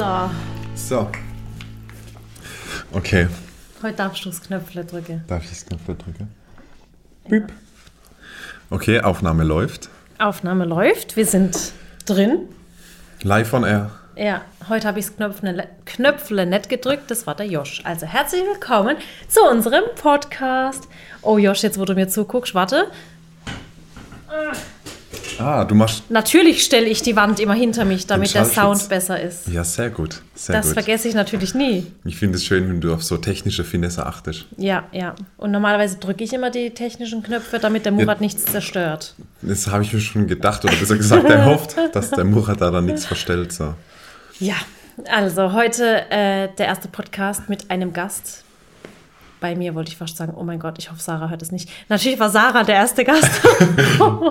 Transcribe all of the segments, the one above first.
So, So. Okay. heute darfst du das Knöpfle drücken. Darf ich das Knöpfchen drücken? Bip. Okay, Aufnahme läuft. Aufnahme läuft, wir sind drin. Live on air. Ja, heute habe ich das Knöpfle, Knöpfle nicht gedrückt, das war der Josh. Also herzlich willkommen zu unserem Podcast. Oh Josh, jetzt wo du mir zuguckst, warte. Ah, du machst. Natürlich stelle ich die Wand immer hinter mich, damit der. Sound besser ist. Ja, sehr gut. Sehr Das gut. vergesse ich natürlich nie. Ich finde es schön, wenn du auf so technische Finesse achtest. Ja, ja. Und normalerweise drücke ich immer die technischen Knöpfe, damit der Murat nichts zerstört. Das habe ich mir schon gedacht, oder besser gesagt, er hofft, dass der Murat da dann nichts verstellt. So. Ja, also heute äh, der erste Podcast mit einem Gast. Bei mir wollte ich fast sagen, oh mein Gott, ich hoffe, Sarah hört es nicht. Natürlich war Sarah der erste Gast.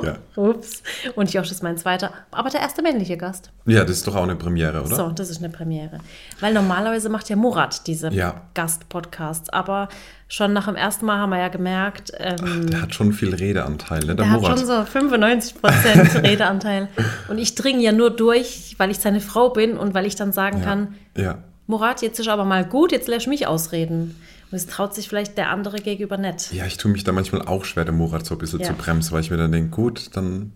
Ja. Ups. Und Josh ist mein zweiter, aber der erste männliche Gast. ja, das ist doch auch eine Premiere, oder? So, das ist eine Premiere. Weil normalerweise macht ja Murat diese Ja. Gastpodcasts. Aber schon nach dem ersten Mal haben wir ja gemerkt, ähm, Der hat schon viel Redeanteil, ne? Der, der hat Murat. schon so 95% Redeanteil. Und ich dringe ja nur durch, weil ich seine Frau bin und weil ich dann sagen kann, ja. Murat, jetzt ist aber mal gut, jetzt lässt mich ausreden. Und es traut sich vielleicht der andere gegenüber nicht. Ja, ich tue mich da manchmal auch schwer, den Murat so ein bisschen Ja. zu bremsen, weil ich mir dann denke, gut, dann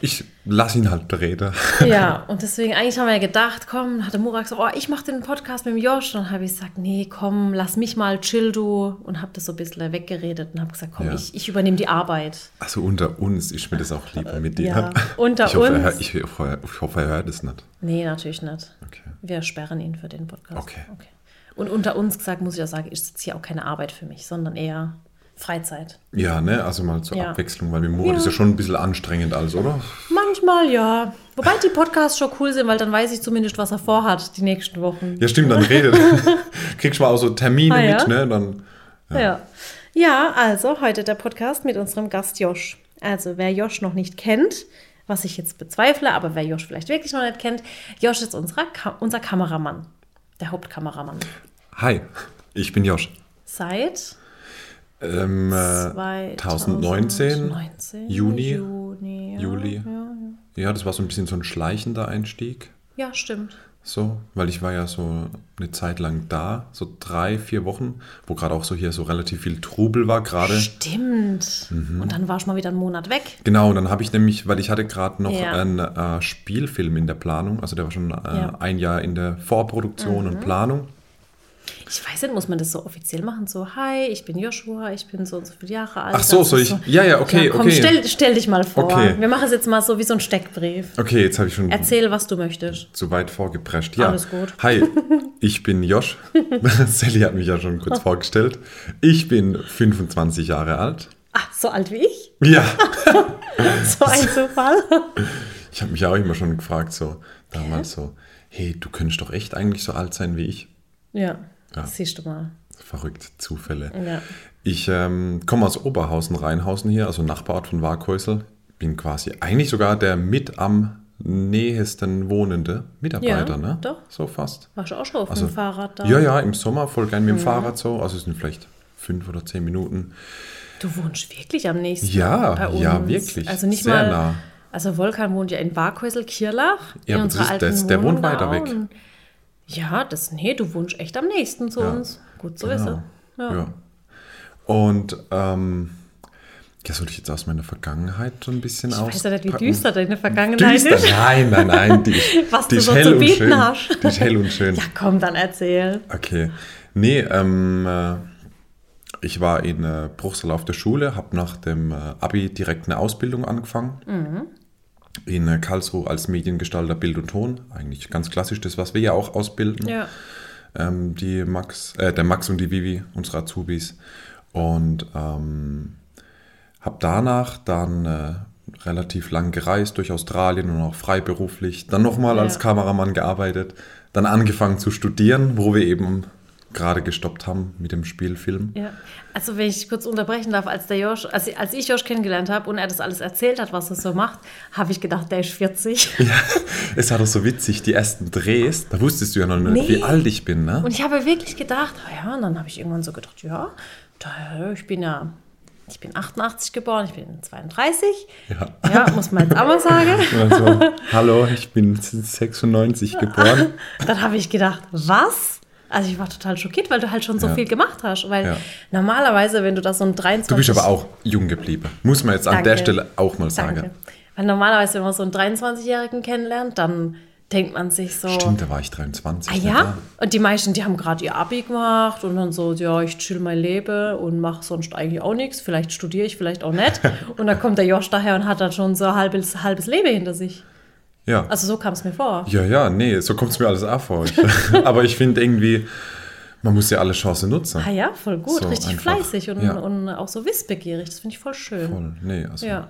ich lass ihn halt reden. Ja, und deswegen, eigentlich haben wir ja gedacht, komm, hatte Murat gesagt, oh, ich mache den Podcast mit dem Josh. Und dann habe ich gesagt, nee, komm, lass mich mal, chill du. Und habe das so ein bisschen weggeredet und habe gesagt, komm, Ja. ich, ich übernehme die Arbeit. Also unter uns ist mir das auch lieber mit dir. Ja, unter ich hoffe, Er uns. hört, ich, hoffe, ich hoffe, er hört es nicht. Nee, natürlich nicht. Okay. Wir sperren ihn für den Podcast. Okay. Und unter uns gesagt, muss ich auch sagen, ist jetzt hier auch keine Arbeit für mich, sondern eher Freizeit. Ja, ne? Also mal zur Ja. Abwechslung, weil Murat Ja. ist ja schon ein bisschen anstrengend alles, oder? Manchmal ja. Wobei die Podcasts schon cool sind, weil dann weiß ich zumindest, was er vorhat die nächsten Wochen. Ja, stimmt, dann redet. Kriegst du mal auch so Termine Ah, ja? mit, ne? Dann, Ja. ja, also heute der Podcast mit unserem Gast Josh. Also wer Josh noch nicht kennt, was ich jetzt bezweifle, aber wer Josh vielleicht wirklich noch nicht kennt, Josh ist unserer Ka unser Kameramann, der Hauptkameramann. Hi, ich bin Josh. Seit Ähm, äh, 2019, 2019, Juni, Juni, ja, Juli. Ja, ja. Ja, das war so ein bisschen so ein schleichender Einstieg. ja, stimmt. So, weil ich war ja so eine Zeit lang da, so drei, vier Wochen, wo gerade auch so hier so relativ viel Trubel war gerade. Stimmt. Mhm. Und dann war ich mal wieder einen Monat weg. Genau, und dann habe ich nämlich, weil ich hatte gerade noch Ja. einen äh, Spielfilm in der Planung, also der war schon äh, Ja. Mhm. ein Jahr in der Vorproduktion und Planung. Ich weiß nicht, muss man das so offiziell machen? So, hi, ich bin Joshua, ich bin so und so viele Jahre alt. Ach so, soll ich- ja, ja, okay, komm, okay. Stell, stell dich mal vor. Okay. Wir machen es jetzt mal so wie so ein Steckbrief. Okay, jetzt habe ich schon Erzähl, was du möchtest. zu weit vorgeprescht. Ja. Alles gut. Hi, ich bin Josh. Sally hat mich ja schon kurz vorgestellt. Ich bin 25 Jahre alt. Ah, so alt wie ich? Ja, So ein Zufall. ich habe mich ja auch immer schon gefragt, so damals so, hey, du könntest doch echt eigentlich so alt sein wie ich. Ja, Ja. siehst du mal. Verrückt, Zufälle. Ja. Ich ähm, komme aus Oberhausen, Rheinhausen hier, also Nachbarort von Waghäusel. Bin quasi eigentlich sogar der mit am nähesten wohnende Mitarbeiter, Ja, ne? doch. So fast. Warst du auch schon auf Also, dem Fahrrad da? Ja, ja, im Sommer voll gern mit dem Fahrrad so. Also es sind vielleicht fünf oder zehn Minuten. Du wohnst wirklich am nächsten Ja, bei uns. ja, wirklich. Also nicht Sehr mal. nah. Also Volkan wohnt ja in Warkhäusel, Kirlach. Ja, in aber das ist- das- der wohnt weiter weg. Ja, das, nee, du wohnst echt am nächsten zu Ja, uns. Gut zu Genau. wissen. Ja. Ja. Und ähm, ja, soll ich jetzt aus meiner Vergangenheit so ein bisschen Ich aus? weiß ja nicht, wie düster deine Vergangenheit Düster? ist. Nein, nein, nein. Die, Was die du ist so zu bieten schön. hast. Die ist hell und schön. Ja, komm, dann erzähl. Okay. Nee, ähm, äh, ich war in äh, Bruchsal auf der Schule, habe nach dem äh, Abi direkt eine Ausbildung angefangen. Mhm. In äh, Karlsruhe als Mediengestalter Bild und Ton. Eigentlich ganz klassisch, das, was wir ja auch ausbilden. Ja. Ähm, die Max, äh, der Max und die Vivi, unsere Azubis. Und ähm, habe danach dann äh, relativ lang gereist durch Australien und auch freiberuflich. Dann nochmal Ja. als Kameramann gearbeitet. Dann angefangen zu studieren, wo wir eben gerade gestoppt haben mit dem Spielfilm. Ja, also wenn ich kurz unterbrechen darf, als der Josh, als, als ich Josh kennengelernt habe und er das alles erzählt hat, was er so macht, habe ich gedacht, der ist 40. Ja, es war doch so witzig, die ersten Drehs, da wusstest du ja noch nicht, Nee. wie alt ich bin, ne? Und ich habe wirklich gedacht, ah ja, und dann habe ich irgendwann so gedacht, ja, da, ich bin ja Ich bin 88 geboren, ich bin 32. Ja. Ja, muss man jetzt auch mal sagen. Also, hallo, ich bin 96 geboren. Dann habe ich gedacht, was? Also ich war total schockiert, weil du halt schon so Ja. viel gemacht hast. Weil Ja. normalerweise, wenn du das so ein 23... Du bist aber auch jung geblieben. Muss man jetzt an Danke. der Stelle auch mal sagen. Danke. Weil normalerweise, wenn man so einen 23-Jährigen kennenlernt, dann denkt man sich so... Stimmt, da war ich 23. Ah nicht ja? wahr? Und die meisten, die haben gerade ihr Abi gemacht und dann so, ja, ich chill mein Leben und mache sonst eigentlich auch nichts. Vielleicht studiere ich, vielleicht auch nicht. Und dann kommt der Josh daher und hat dann schon so ein halbes, halbes Leben hinter sich. Ja. Also so kam es mir vor. Ja, ja, nee, so kommt es mir alles auch vor. Aber ich finde irgendwie, man muss ja alle Chancen nutzen. Ah ja, voll gut, So richtig einfach. fleißig und, Ja. und auch so wissbegierig. Das finde ich voll schön. Voll. Nee, also Ja,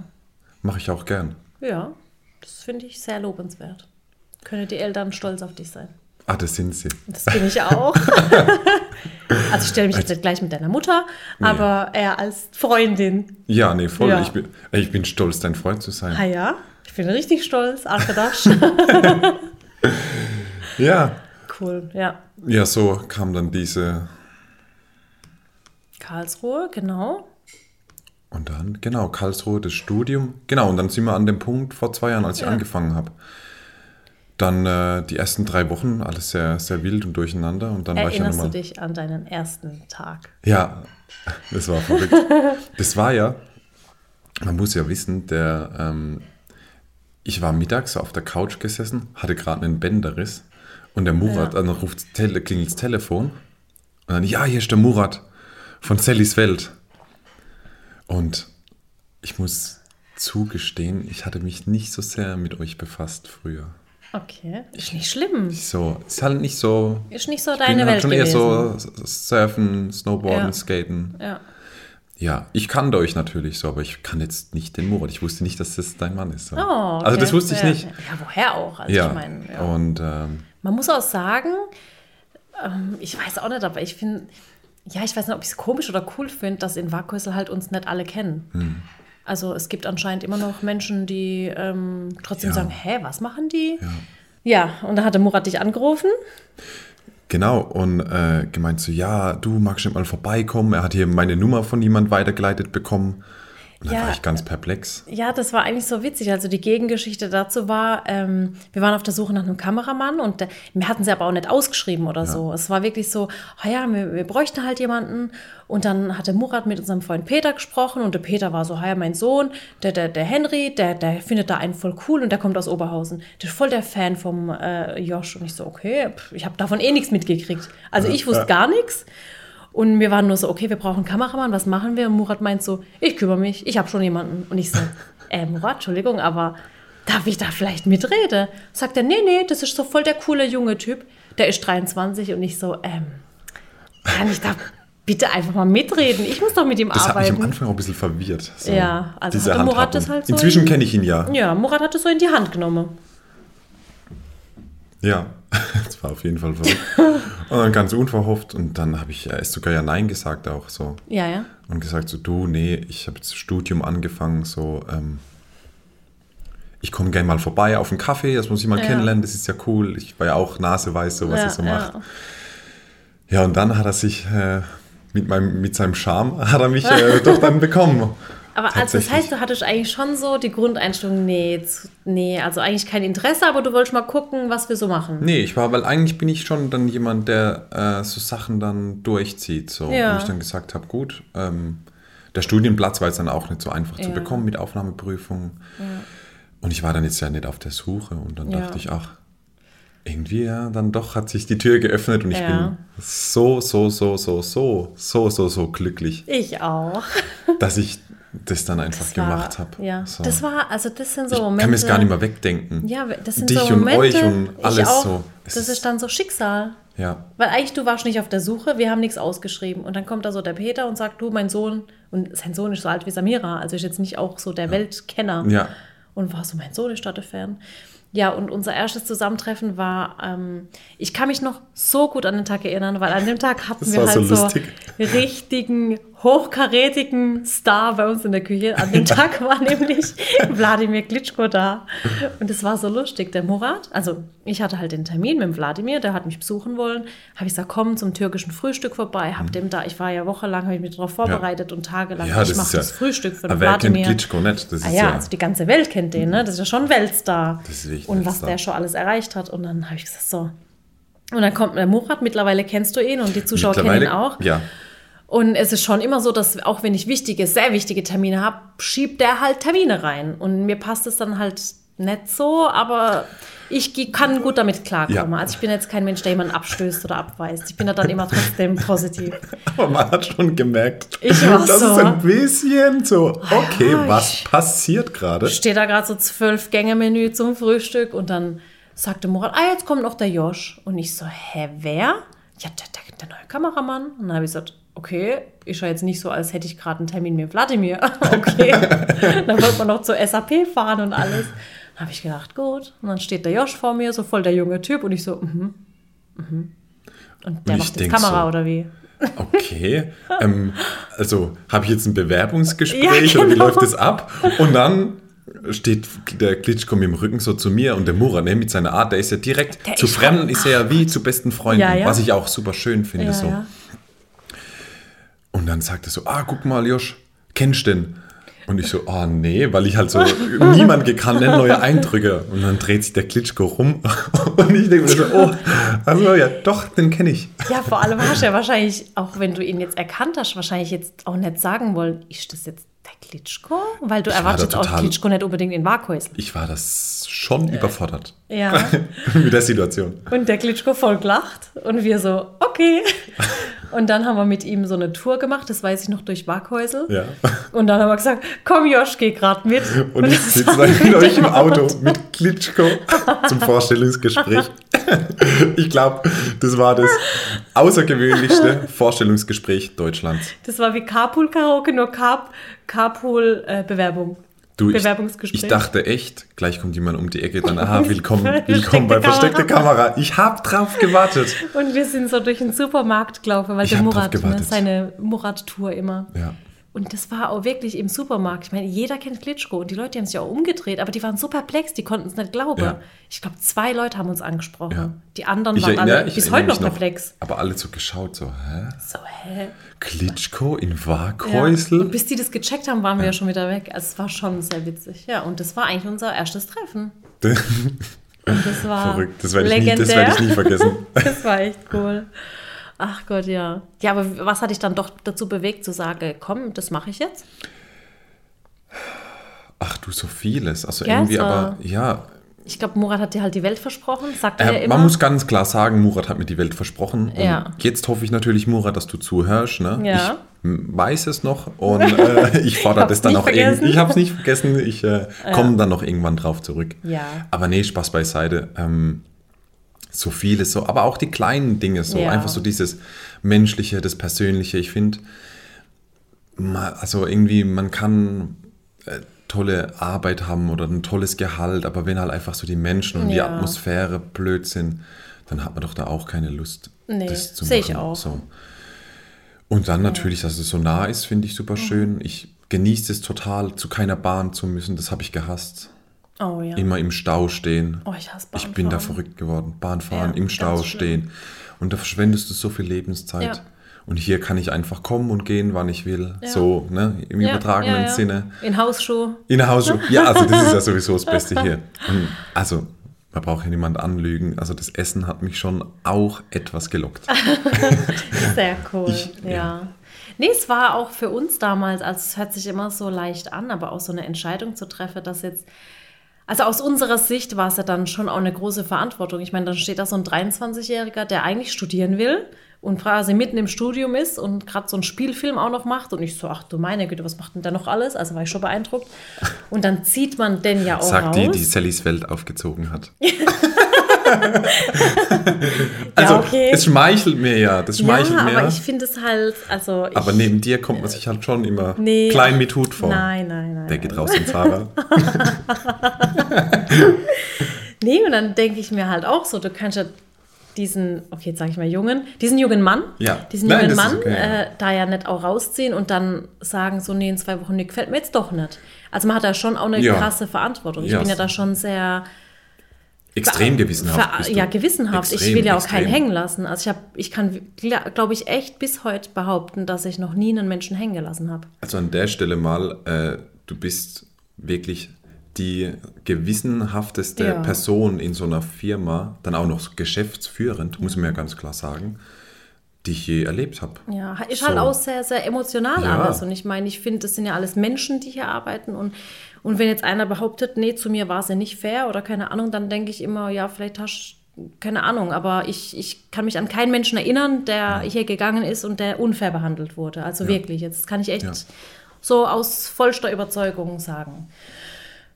mache ich auch gern. ja, das finde ich sehr lobenswert. Können die Eltern stolz auf dich sein. Ah, das sind sie. Das bin ich auch. also ich stelle mich jetzt nicht gleich mit deiner Mutter, aber eher als Freundin. Ja, nee, voll. Ja. Ich, bin, ich bin stolz, dein Freund zu sein. Ah ja, ich bin richtig stolz. Arkedasch. Ja. cool, ja. Ja, so kam dann diese. Karlsruhe, genau. Und dann, genau, Karlsruhe, das Studium. Genau, und dann sind wir an dem Punkt vor zwei Jahren, als ich Ja. angefangen habe. Dann äh, die ersten drei Wochen, alles sehr, sehr wild und durcheinander. Und dann war ich ja Erinnerst du dich an deinen ersten Tag? Ja, das war verrückt. das war ja, man muss ja wissen, der, ähm, ich war mittags so auf der Couch gesessen, hatte gerade einen Bänderriss und der Murat, Ja. dann ruft Tele, klingelt das Telefon und dann, ja, hier ist der Murat von Sallys Welt. Und ich muss zugestehen, ich hatte mich nicht so sehr mit euch befasst früher. Okay, ist nicht schlimm. So, ist halt nicht so. Ist nicht so ich deine bin halt Welt schon gewesen. eher so Surfen, Snowboarden, Ja. Skaten. Ja. Ja, ich kannte euch natürlich so, aber ich kann jetzt nicht den Murat. Ich wusste nicht, dass das dein Mann ist. So. Oh, okay. Also das wusste ich ja. nicht. Ja, woher auch? Also Ja, ich meine, ja. und ähm, Man muss auch sagen, ähm, ich weiß auch nicht, aber ich finde, ja, ich weiß nicht, ob ich es komisch oder cool finde, dass in Wackhäusl halt uns nicht alle kennen. Hm. Also es gibt anscheinend immer noch Menschen, die ähm, trotzdem sagen, hä, was machen die? Ja. Ja, und da hatte Murat dich angerufen. Genau, und äh, gemeint so, ja, du magst nicht mal vorbeikommen. Er hat hier meine Nummer von jemand weitergeleitet bekommen. Und dann Ja. war ich ganz perplex. Ja, das war eigentlich so witzig. Also die Gegengeschichte dazu war, ähm, wir waren auf der Suche nach einem Kameramann und äh, wir hatten sie aber auch nicht ausgeschrieben oder so. Es war wirklich so, ah ja, wir, wir bräuchten halt jemanden. Und dann hatte Murat mit unserem Freund Peter gesprochen und der Peter war so, ah ja, mein Sohn, der, der, der Henry, der, der findet da einen voll cool und der kommt aus Oberhausen. Der ist voll der Fan vom äh, Josh. Und ich so, okay, pff, ich habe davon eh nichts mitgekriegt. Also ich wusste gar nichts. Und wir waren nur so, okay, wir brauchen einen Kameramann, was machen wir? Und Murat meint so, ich kümmere mich, ich habe schon jemanden. Und ich so, äh, Murat, Entschuldigung, aber darf ich da vielleicht mitreden? Sagt er, nee, nee, das ist so voll der coole junge Typ. Der ist 23 und ich so, ähm, kann ich da bitte einfach mal mitreden? Ich muss doch mit ihm Das hat mich am arbeiten. Anfang auch ein bisschen verwirrt. So, Ja, also diese hatte Murat das halt so Inzwischen in- kenne ich ihn ja. Ja, Murat hat es so in die Hand genommen. Ja, das war auf jeden Fall verrückt. Und dann ganz unverhofft. Und dann habe ich erst sogar ja Nein gesagt auch so. Ja, ja. Und gesagt so, du, nee, ich habe jetzt Studium angefangen, so, ähm, ich komme gerne mal vorbei auf einen Kaffee, das muss ich mal Ja. kennenlernen, das ist ja cool. Ich war ja auch naseweiß, so was ja, er so ja. macht. Ja, und dann hat er sich äh, mit, meinem, mit seinem Charme, hat er mich äh, doch dann bekommen. Aber also das heißt, du hattest eigentlich schon so die Grundeinstellung, nee, zu- nee, also eigentlich kein Interesse, aber du wolltest mal gucken, was wir so machen. Nee, ich war, weil eigentlich bin ich schon dann jemand, der äh, so Sachen dann durchzieht. So. Ja. Und ich dann gesagt habe, gut, ähm, der Studienplatz war jetzt dann auch nicht so einfach zu Ja. bekommen mit Aufnahmeprüfung. Und ich war dann jetzt ja nicht auf der Suche und dann Ja. dachte ich, ach, irgendwie ja, dann doch hat sich die Tür geöffnet und ich Ja. bin so, so, so, so, so, so, so, so glücklich, Ich auch. dass ich das dann einfach Das gemacht habe. Ja, So. das war, also das sind so ich Momente. kann mir es gar nicht mehr wegdenken. Ja, das sind Dich so und Momente. euch und ich alles auch, so. Es Das ist- dann so Schicksal. Ja, Weil eigentlich du warst nicht auf der Suche, wir haben nichts ausgeschrieben. Und dann kommt da so der Peter und sagt, du, mein Sohn, und sein Sohn ist so alt wie Samira, also ist jetzt nicht auch so der Weltkenner. Ja. Und war so, mein Sohn ist da der Fan. Ja, und unser erstes Zusammentreffen war, ähm, ich kann mich noch so gut an den Tag erinnern, weil an dem Tag hatten Das wir halt so so, richtigen, hochkarätigen Star bei uns in der Küche. An dem Tag war nämlich Wladimir Klitschko da. Und es war so lustig. Der Murat, also ich hatte halt den Termin mit dem Wladimir, der hat mich besuchen wollen. Habe ich gesagt, komm zum türkischen Frühstück vorbei. Hab dem da, ich war ja wochenlang, habe ich mich darauf vorbereitet und tagelang. Mhm. Ja, ich mache ja- das Frühstück für den Aber wer kennt. Klitschko nicht? Das ist Ah ja, ja, also die ganze Welt kennt den, ne? Das ist ja schon ein Weltstar. Das ist wirklich Und was Weltstar. der schon alles erreicht hat. Und dann habe ich gesagt, so. Und dann kommt der Murat, mittlerweile kennst du ihn und die Zuschauer kennen ihn auch. ja, Und es ist schon immer so, dass auch wenn ich wichtige, sehr wichtige Termine habe, schiebt der halt Termine rein. Und mir passt es dann halt nicht so, aber ich kann gut damit klarkommen. Ja. Also ich bin jetzt kein Mensch, der jemanden abstößt oder abweist. Ich bin da dann immer trotzdem positiv. aber man hat schon gemerkt, Ich war das so. ist ein bisschen so, okay, Ja, was passiert gerade? Steht da gerade so zwölf Gänge-Menü zum Frühstück und dann sagte Murat, ah, jetzt kommt noch der Josh. Und ich so, hä, wer? Ja, der, der, der neue Kameramann. Und dann habe ich gesagt, okay, ist ja jetzt nicht so, als hätte ich gerade einen Termin mit Wladimir. okay. dann wollte man noch zur SAP fahren und alles. Dann habe ich gedacht, gut. Und dann steht der Josh vor mir, so voll der junge Typ. Und ich so, mhm, mhm. Und der Und ich macht jetzt Kamera so, oder wie? Okay, ähm, also habe ich jetzt ein Bewerbungsgespräch Ja, oder wie genau. läuft das ab? Und dann steht der Klitschko mit dem Rücken so zu mir und der Murat ne, mit seiner Art, der ist ja direkt, Der zu Fremden ist er ja wie zu besten Freunden, Ja, ja. was ich auch super schön finde. So. Und dann sagt er so, ah, guck mal, Josh, kennst du den? Und ich so, ah, nee, weil ich halt so niemand gekannt, ne, neue Eindrücke. Und dann dreht sich der Klitschko rum und ich denke mir so, oh, also ja, doch, den kenne ich. Ja, vor allem hast du ja wahrscheinlich, auch wenn du ihn jetzt erkannt hast, wahrscheinlich jetzt auch nicht sagen wollen, ist das jetzt der Klitschko? Weil du war erwartest auch Klitschko nicht unbedingt in Waghäusel. Ich war das schon überfordert Ja. mit der Situation. Und der Klitschko voll gelacht und wir so, okay. Und dann haben wir mit ihm so eine Tour gemacht, das weiß ich noch, durch Waghäusel. Ja. Und dann haben wir gesagt, komm Josh, geh gerade mit. Und ich das sitze dann mit euch im Auto mit Klitschko zum Vorstellungsgespräch. Ich glaube, das war das außergewöhnlichste Vorstellungsgespräch Deutschlands. Das war wie Carpool Karaoke, nur Carp, Carpool äh, Bewerbung. Du, ich, Bewerbungsgespräch. ich dachte echt, gleich kommt jemand um die Ecke, dann, aha, willkommen, willkommen bei Kamera. Versteckte Kamera. Ich habe drauf gewartet. Und wir sind so durch den Supermarkt gelaufen, weil Ich der hab Murat, ne, seine Murat-Tour immer. Ja. Und das war auch wirklich im Supermarkt. Ich meine, jeder kennt Klitschko und die Leute haben sich auch umgedreht, aber die waren so perplex, die konnten es nicht glauben. Ja. Ich glaube, zwei Leute haben uns angesprochen. Ja. Die anderen Ich waren erinnere, alle ich bis heute noch perplex. Aber alle so geschaut, so, hä? So, hä? Klitschko in Ja. Waghäusel? Und bis die das gecheckt haben, waren wir ja schon wieder weg. Also es war schon sehr witzig. Ja, und das war eigentlich unser erstes Treffen. Und das war Verrückt, das werde ich, nie- legendär. das werde ich nie vergessen. Das war echt cool. Ach Gott, ja. Ja, aber was hat dich dann doch dazu bewegt, zu sagen, komm, das mache ich jetzt? Ach du, so vieles. Also Ja, irgendwie, so. aber ja, Ich glaube, Murat hat dir halt die Welt versprochen, sagt er ja Äh, immer. man muss ganz klar sagen, Murat hat mir die Welt versprochen. Und Ja. Jetzt hoffe ich natürlich, Murat, dass du zuhörst. Ne? Ja. Ich m, weiß es noch und äh, ich fordere das dann auch irgendwie. Ich habe es nicht vergessen. Ich äh, komme dann noch irgendwann drauf zurück. Ja. Aber nee, Spaß beiseite. Ähm, so vieles so, aber auch die kleinen Dinge so. Ja. Einfach so dieses Menschliche, das Persönliche. Ich finde, also irgendwie, man kann äh, tolle Arbeit haben oder ein tolles Gehalt, aber wenn halt einfach so die Menschen und die Ja. Atmosphäre blöd sind, dann hat man doch da auch keine Lust, Nee, das zu machen. ich auch. So. Und dann natürlich, dass es so nah ist, finde ich super schön. Ich genieße es total, zu keiner Bahn zu müssen. Das habe ich gehasst. Oh ja. Immer im Stau stehen. Oh, ich hasse Ich bin da Bahnfahren. verrückt geworden. Bahnfahren, Ja, im Stau stehen. Und da verschwendest du so viel Lebenszeit. Ja. Und hier kann ich einfach kommen und gehen, wann ich will. Ja. So, ne, im Ja, übertragenen ja. Sinne. In Hausschuh. In Hausschuhe. Ja, also das ist ja sowieso das Beste hier. Und also, man braucht ja niemand anlügen. Also das Essen hat mich schon auch etwas gelockt. Sehr cool. Ich- ja. ja. Nee, es war auch für uns damals, also es hört sich immer so leicht an, aber auch so eine Entscheidung zu treffen, dass jetzt, also aus unserer Sicht war es ja dann schon auch eine große Verantwortung. Ich meine, dann steht da so ein 23-Jähriger, der eigentlich studieren will und quasi mitten im Studium ist und gerade so einen Spielfilm auch noch macht und ich so, ach du meine Güte, was macht denn der noch alles? Also war ich schon beeindruckt. Und dann zieht man den ja auch Sagt raus. die, die Sallys Welt aufgezogen hat. also, okay. es schmeichelt mir ja. Das schmeichelt ja, mir. aber ich finde es halt, also ich, Aber neben dir kommt man sich halt schon immer Nee. klein mit Hut vor. Nein, nein, nein. Der geht raus in Zara. Nee, und dann denke ich mir halt auch so, du kannst ja diesen, okay, jetzt sage ich mal Jungen, diesen jungen Mann, Ja. diesen Nein, jungen Mann, okay, ja. äh, da ja nicht auch rausziehen und dann sagen, so, nee, in zwei Wochen, nee, gefällt mir jetzt doch nicht. Also man hat da schon auch eine Ja. krasse Verantwortung. Ich Ja. bin ja da schon sehr Extrem gewissenhaft. ja, gewissenhaft. ich Extrem, will ja auch keinen extrem. hängen lassen. Also ich habe, ich kann, glaube ich, echt bis heute behaupten, dass ich noch nie einen Menschen hängen gelassen habe. Also an der Stelle mal, äh, du bist wirklich die gewissenhafteste Ja. Person in so einer Firma, dann auch noch geschäftsführend, muss man ja ganz klar sagen, die ich je erlebt habe. Ja, ist So. halt auch sehr, sehr emotional Ja. alles. Und ich meine, ich finde, das sind ja alles Menschen, die hier arbeiten. Und, und wenn jetzt einer behauptet, nee, zu mir war es ja nicht fair oder keine Ahnung, dann denke ich immer, ja, vielleicht hast du, keine Ahnung, aber ich, ich kann mich an keinen Menschen erinnern, der hier gegangen ist und der unfair behandelt wurde. Also wirklich, jetzt kann ich echt Ja. so aus vollster Überzeugung sagen.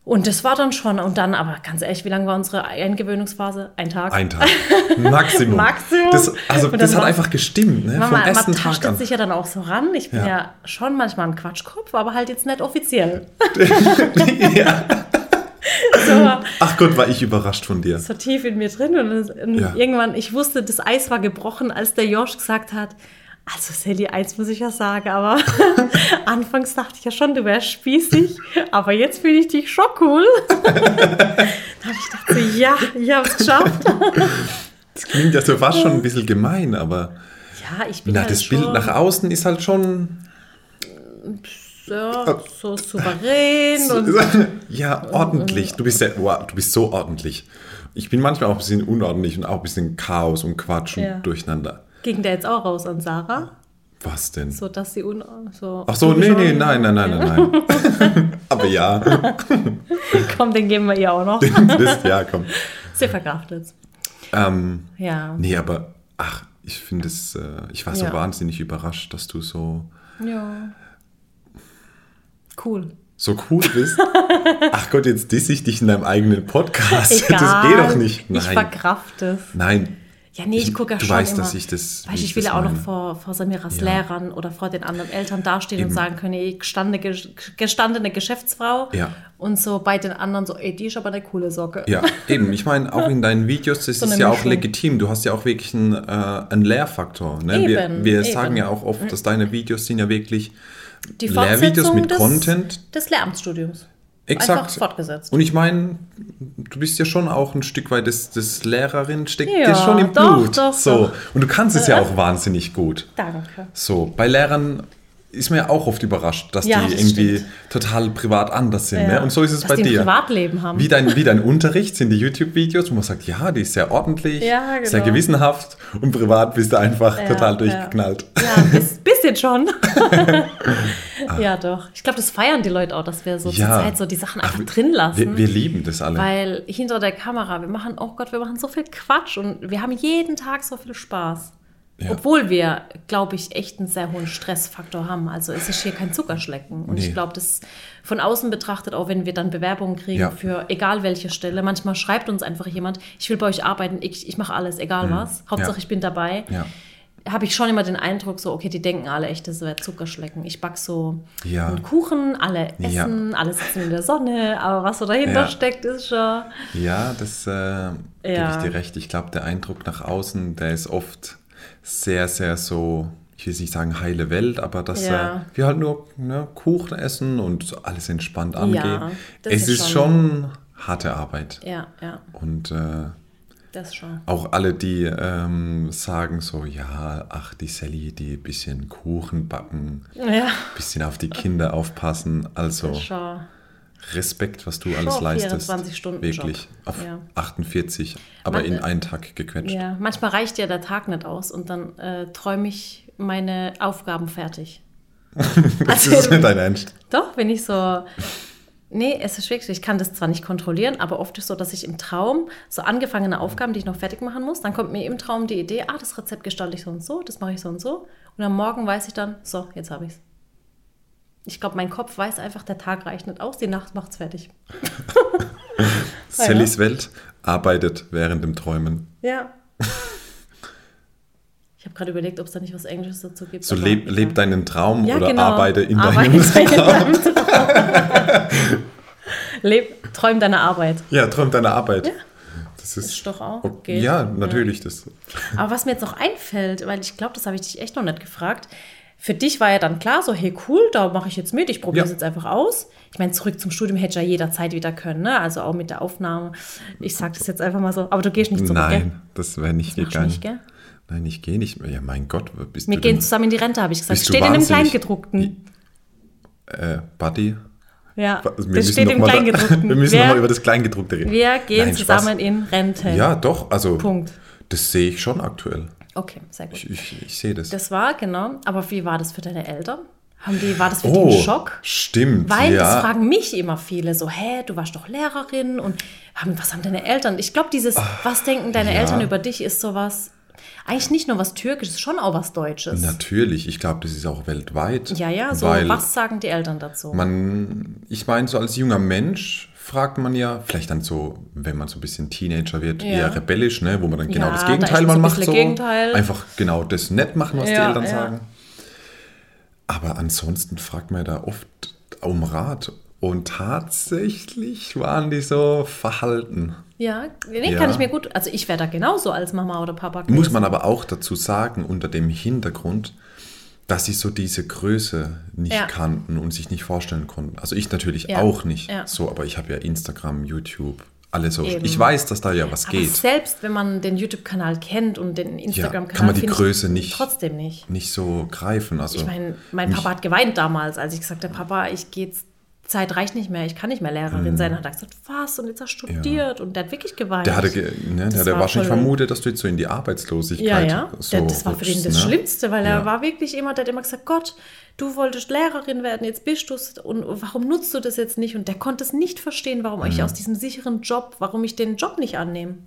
Und das war dann schon. Und dann, aber ganz ehrlich, wie lange war unsere Eingewöhnungsphase? Ein Tag? Ein Tag. Maximum. Maximum. Das, also das hat einfach gestimmt, ne? Man, Vom man, man Tag tastet an. sich ja dann auch so ran. Ich bin ja, Ja. schon manchmal ein Quatschkopf, aber halt jetzt nicht offiziell. ja. So, Ach Gott, war ich überrascht von dir. so tief in mir drin. Und, und Ja. irgendwann, ich wusste, das Eis war gebrochen, als der Josh gesagt hat, also Sally, eins muss ich ja sagen, aber anfangs dachte ich ja schon, du wärst spießig, aber jetzt finde ich dich schon cool. da habe ich gedacht, so, ja, ich habe es geschafft. Das klingt ja so fast schon ein bisschen gemein, aber Ja, ich bin na, halt das Bild schon, nach außen ist halt schon ja, so souverän und ja, ordentlich. Du bist, ja, wow, du bist so ordentlich. Ich bin manchmal auch ein bisschen unordentlich und auch ein bisschen Chaos und Quatsch und Ja. Durcheinander. Ging der jetzt auch raus an Sarah, Was denn? so dass sie un so Ach so, nee, nee, nein, nein, nein, nein, nein. Aber ja, Komm, den geben wir ihr auch noch. ja, komm. Sie verkraftet. Ähm, Ja. nee, aber ach, ich finde es, äh, ich war so Ja. wahnsinnig überrascht, dass du so, Ja. Cool. so cool bist. Ach Gott, jetzt diss ich dich in deinem eigenen Podcast. Egal. Das geht doch nicht. Ich Nein. verkraft es. Nein. Ja, nee, ich gucke ja Du schon weißt, immer. dass ich das- Weißt, ich ich will das ja auch noch vor, vor Samiras Ja. Lehrern oder vor den anderen Eltern dastehen Eben. und sagen können, ey, gestandene, gestandene Geschäftsfrau. Ja. Und so bei den anderen so, ey, die ist aber eine coole Socke. Ja, eben. Ich meine, auch in deinen Videos, das So ist ja auch legitim. Du hast ja auch wirklich einen, äh, einen Lehrfaktor. Ne? wir Eben, wir eben. sagen ja auch oft, dass deine Videos sind ja wirklich Die Lehrvideos mit des, Content. des Lehramtsstudiums. Exakt. Einfach fortgesetzt. Und ich meine, du bist ja schon auch ein Stück weit das, das Lehrerin, steckt Ja, dir schon im doch, Blut. doch, so. doch. Und du kannst es ja auch wahnsinnig gut. Danke. So, bei Lehrern ist man ja auch oft überrascht, dass Ja, die das irgendwie stimmt. total privat anders sind. Ja. Ne? Und so ist es Dass bei die ein dir. Privatleben haben. Wie dein, wie dein Unterricht sind die YouTube-Videos, wo man sagt, ja, die ist sehr ordentlich, Ja, genau. sehr gewissenhaft und privat bist du einfach total durchgeknallt. Ja, bis, bisschen schon. ja, doch. Ich glaube, das feiern die Leute auch, dass wir so zur Zeit so die Sachen einfach Ach, drin lassen. Wir, wir lieben das alle. weil hinter der Kamera, wir machen, oh Gott, wir machen so viel Quatsch und wir haben jeden Tag so viel Spaß. Ja. Obwohl wir, glaube ich, echt einen sehr hohen Stressfaktor haben. Also es ist hier kein Zuckerschlecken. Und Nee. ich glaube, das von außen betrachtet, auch wenn wir dann Bewerbungen kriegen Ja. für egal welche Stelle, manchmal schreibt uns einfach jemand, ich will bei euch arbeiten, ich, ich mache alles, egal was. Hauptsache Mhm. Ja. ich bin dabei. ja. Habe ich schon immer den Eindruck, so, okay, die denken alle echt, das wäre Zuckerschlecken. Ich back so einen Kuchen, alle essen, alle sitzen in der Sonne, aber was so dahinter steckt, ist schon. Ja, das äh, gebe ich dir recht. Ich glaube, der Eindruck nach außen, der ist oft sehr, sehr so, ich will nicht sagen heile Welt, aber dass Ja. äh, wir halt nur ne, Kuchen essen und alles entspannt angehen. das es ist ist schon- schon harte Arbeit. Ja, ja, Und äh, das schon. auch alle, die ähm, sagen so, ja, ach, die Sally, die bisschen Kuchen backen, Ja, bisschen auf die Kinder aufpassen. Also das schon. Respekt, was du alles leistest. 24 Stunden Wirklich. Job. Auf Ja. 48, aber Man- in einen Tag gequetscht. Ja, manchmal reicht ja der Tag nicht aus und dann äh, träume ich meine Aufgaben fertig. Das Also- ist nicht dein Ernst. Doch, wenn ich so. Nee, es ist wirklich, ich kann das zwar nicht kontrollieren, aber oft ist so, dass ich im Traum so angefangene Aufgaben, die ich noch fertig machen muss, dann kommt mir im Traum die Idee, ah, das Rezept gestalte ich so und so, das mache ich so und so. Und am Morgen weiß ich dann, so, jetzt habe ich es. Ich glaube, mein Kopf weiß einfach, der Tag reicht nicht aus, die Nacht macht's fertig. Sallys Welt arbeitet während dem Träumen. Ja. Ich habe gerade überlegt, ob es da nicht was Englisches dazu gibt. So leb, leb deinen Traum Ja, oder genau. arbeite in Arbeite deinem in Traum. Traum. Leb, träum deine Arbeit. Ja, träum deine Arbeit. Das ist, Ist doch auch okay. Ja, natürlich. Das, Aber was mir jetzt noch einfällt, weil ich glaube, das habe ich dich echt noch nicht gefragt. Für dich war ja dann klar, so, hey, cool, da mache ich jetzt mit, ich probiere es Ja. jetzt einfach aus. Ich meine, zurück zum Studium hätte ich ja jederzeit wieder können, ne? Also auch mit der Aufnahme. Ich sage das jetzt einfach mal so. Aber du gehst nicht zurück, gell? nein, das wäre nicht du gegangen. nicht, gell? Nein, ich gehe nicht mehr. Ja, mein Gott, bist Wir du gehen denn, zusammen in die Rente, habe ich gesagt. Steht in dem? Kleingedruckten. äh, Buddy? Ja, Wir das steht im Kleingedruckten. Wir müssen nochmal über das Kleingedruckte reden. wir gehen Nein, Spaß. zusammen in Rente. Ja, doch, also Punkt. das sehe ich schon aktuell. Okay, sehr gut. Ich, ich, ich sehe das. Das war, genau. Aber wie war das für deine Eltern? Haben die, war das für oh, die ein Schock? stimmt, Weil das ja. fragen mich immer viele so, hä, du warst doch Lehrerin und haben, was haben deine Eltern? Ich glaube, dieses, was denken deine ja. Eltern über dich, ist sowas, eigentlich nicht nur was Türkisches, schon auch was Deutsches. Natürlich, ich glaube, das ist auch weltweit. ja, ja, so, was sagen die Eltern dazu? Man, ich meine, so als junger Mensch fragt man ja, vielleicht dann so, wenn man so ein bisschen Teenager wird, Ja. eher rebellisch, ne, wo man dann genau Ja, das da Gegenteil ist man macht. So. Gegenteil. Einfach genau das nett machen, was die Ja, Eltern ja. sagen. Aber ansonsten fragt man ja da oft um Rat. Und tatsächlich waren die so verhalten. ja, nee, kann ich mir gut, also ich wäre da genauso als Mama oder Papa Muss gewesen. man aber auch dazu sagen, unter dem Hintergrund, dass sie so diese Größe nicht Ja. kannten und sich nicht vorstellen konnten. Also ich natürlich Ja. auch nicht. Ja. So, aber ich habe ja Instagram, YouTube, alle so. Eben. Ich weiß, dass da ja was aber geht. selbst wenn man den YouTube-Kanal kennt und den Instagram-Kanal, kann man die Größe nicht- Trotzdem nicht. Nicht so greifen. Also Ich meine, mein Papa hat geweint damals, als ich gesagt habe, Papa, ich gehe jetzt, Zeit reicht nicht mehr, ich kann nicht mehr Lehrerin sein. Dann hat er gesagt, was? Und jetzt hast du studiert. Und der hat wirklich geweint. der hatte, ne, der hatte war wahrscheinlich vermutet, dass du jetzt so in die Arbeitslosigkeit ja, ja. so Der, das war für ihn das ne? Schlimmste, weil er Ja. war wirklich jemand, der hat immer gesagt, Gott, du wolltest Lehrerin werden, jetzt bist du es und warum nutzt du das jetzt nicht? Und der konnte es nicht verstehen, warum Mhm. ich aus diesem sicheren Job, warum ich den Job nicht annehme.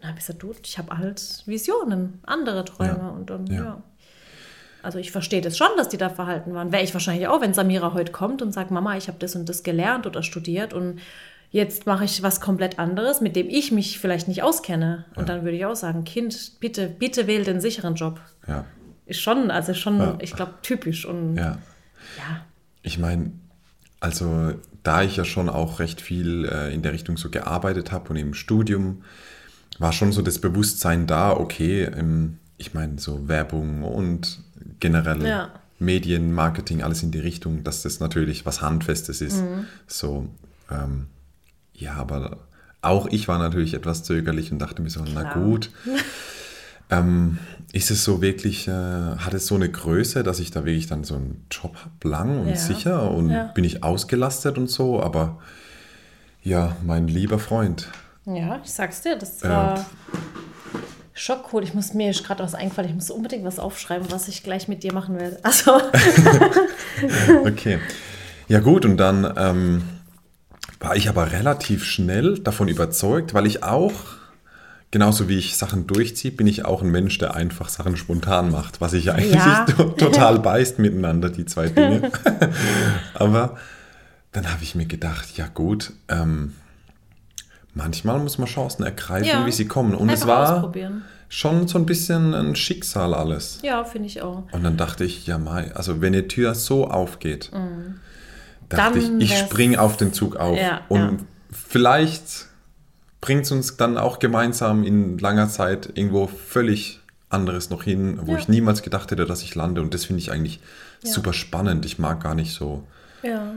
Dann habe ich gesagt, du, ich habe halt Visionen, andere Träume Ja. und dann, Ja. Ja. Also ich verstehe das schon, dass die da verhalten waren. Wäre ich wahrscheinlich auch, wenn Samira heute kommt und sagt, Mama, ich habe das und das gelernt oder studiert und jetzt mache ich was komplett anderes, mit dem ich mich vielleicht nicht auskenne. Und dann würde ich auch sagen, Kind, bitte, bitte wähl den sicheren Job. Ja, Ist schon, also schon, Ja. ich glaube, typisch. Und ja. ja. Ich meine, also da ich ja schon auch recht viel äh, in der Richtung so gearbeitet habe und im Studium war schon so das Bewusstsein da, okay, ähm, ich meine so Werbung und generell Ja. Medien, Marketing, alles in die Richtung, dass das natürlich was Handfestes ist. Mhm. So, ähm, ja, aber auch ich war natürlich etwas zögerlich und dachte mir so, na Klar. gut. Ähm, ist es so wirklich, äh, hat es so eine Größe, dass ich da wirklich dann so einen Job habe, lang und Ja. sicher und Ja. bin ich ausgelastet und so, aber ja, mein lieber Freund, ja, ich sag's dir, das Ja. war schockcool. Ich muss mir gerade was eingefallen, ich muss unbedingt was aufschreiben, was ich gleich mit dir machen werde. Also, okay. Ja gut, und dann ähm, war ich aber relativ schnell davon überzeugt, weil ich auch, genauso wie ich Sachen durchziehe, bin ich auch ein Mensch, der einfach Sachen spontan macht, was sich ja eigentlich Ja. to total beißt miteinander, die zwei Dinge. aber dann habe ich mir gedacht, ja gut, ähm, manchmal muss man Chancen ergreifen, Ja. wie sie kommen. Und es Einfach war ausprobieren. schon so ein bisschen ein Schicksal alles. ja, finde ich auch. Und dann dachte ich, ja, Mai, also wenn eine Tür so aufgeht, dachte Mhm. Dann ich, ich springe auf den Zug auf. Ja, und ja. vielleicht bringt es uns dann auch gemeinsam in langer Zeit irgendwo völlig anderes noch hin, wo Ja. ich niemals gedacht hätte, dass ich lande. Und das finde ich eigentlich super spannend. Ich mag gar nicht so Ja.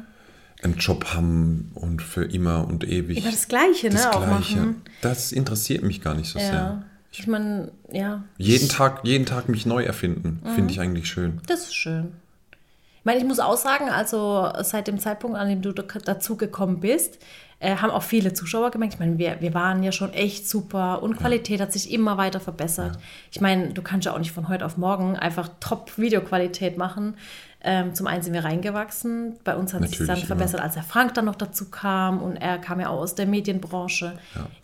Einen Job haben und für immer und ewig. Immer das Gleiche, das ne, auch Gleiche. machen. Das interessiert mich gar nicht so Ja. sehr. Ich meine, ja. Jeden Tag, jeden Tag mich neu erfinden, Mhm. finde ich eigentlich schön. Das ist schön. Ich meine, ich muss auch sagen, also seit dem Zeitpunkt, an dem du dazu gekommen bist, äh, haben auch viele Zuschauer gemerkt. Ich meine, wir, wir waren ja schon echt super und Qualität hat sich immer weiter verbessert. Ich meine, du kannst ja auch nicht von heute auf morgen einfach Top-Videoqualität machen. Ähm, zum einen sind wir reingewachsen. Bei uns hat es sich dann Natürlich, verbessert, als der Frank dann noch dazu kam und er kam ja auch aus der Medienbranche.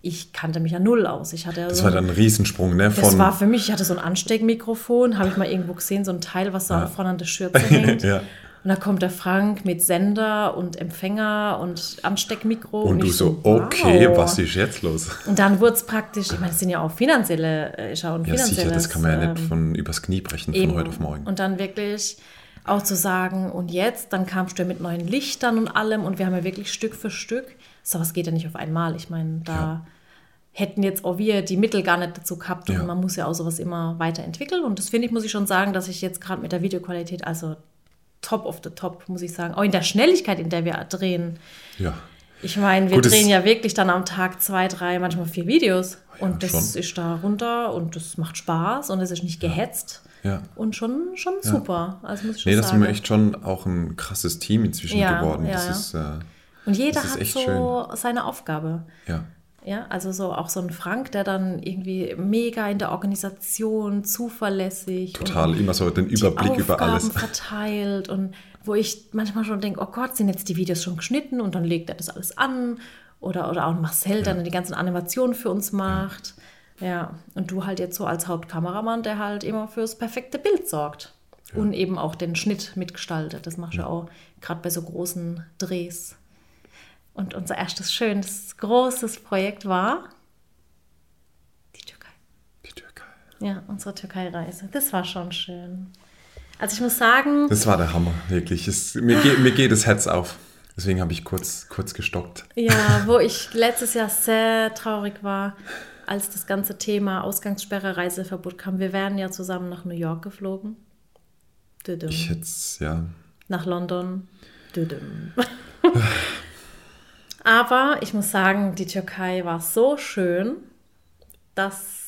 Ich kannte mich ja null aus. Ich hatte Das so war dann ein Riesensprung, ne? das Von, war für mich, ich hatte so ein Ansteckmikrofon, habe ich mal irgendwo gesehen, so ein Teil, was da vorne an der Schürze hängt. Ja. Und da kommt der Frank mit Sender und Empfänger und Ansteckmikro. Und du ich so, wow. okay, was ist jetzt los? Und dann wurde es praktisch, ich meine, es sind ja auch finanzielle, äh, ist auch ein Ja, sicher, das kann man ja ähm, nicht von übers Knie brechen, eben. von heute auf morgen. Und dann wirklich auch zu sagen, und jetzt, dann kamst du ja mit neuen Lichtern und allem und wir haben ja wirklich Stück für Stück, sowas geht ja nicht auf einmal. Ich meine, da, hätten jetzt auch wir die Mittel gar nicht dazu gehabt. Und Ja. man muss ja auch sowas immer weiterentwickeln. Und das finde ich, muss ich schon sagen, dass ich jetzt gerade mit der Videoqualität, also top of the top, muss ich sagen, auch in der Schnelligkeit, in der wir drehen. Ja. Ich meine, wir Gut, drehen ja wirklich dann am Tag zwei, drei, manchmal vier Videos. Ja, und das schon. ist da runter und das macht Spaß und es ist nicht gehetzt. Ja. Und schon, schon super. Also muss ich schon Nee, das sagen. sind wir echt schon auch ein krasses Team inzwischen Ja, geworden. ja, das ja. ist, äh, und jeder ist hat so seine Aufgabe. ja. Ja, also so auch so ein Frank, der dann irgendwie mega in der Organisation, zuverlässig. Total, immer so den Überblick über alles. Verteilt und wo ich manchmal schon denke, oh Gott, sind jetzt die Videos schon geschnitten und dann legt er das alles an. Oder, oder auch Marcel, der dann die ganzen Animationen für uns macht. Ja. und du halt jetzt so als Hauptkameramann, der halt immer fürs perfekte Bild sorgt. Und eben auch den Schnitt mitgestaltet. Das machst du auch gerade bei so großen Drehs. Und unser erstes schönes, großes Projekt war die Türkei. Die Türkei. Ja, unsere Türkei-Reise. Das war schon schön. Also ich muss sagen, Das war der Hammer, wirklich. Es, mir, geht, mir geht das Herz auf. Deswegen habe ich kurz, kurz gestockt. ja, wo ich letztes Jahr sehr traurig war, als das ganze Thema Ausgangssperre, Reiseverbot kam. Wir wären ja zusammen nach New York geflogen. Düdüm. Ich es, ja. Nach London. Düdüm. Aber ich muss sagen, die Türkei war so schön, dass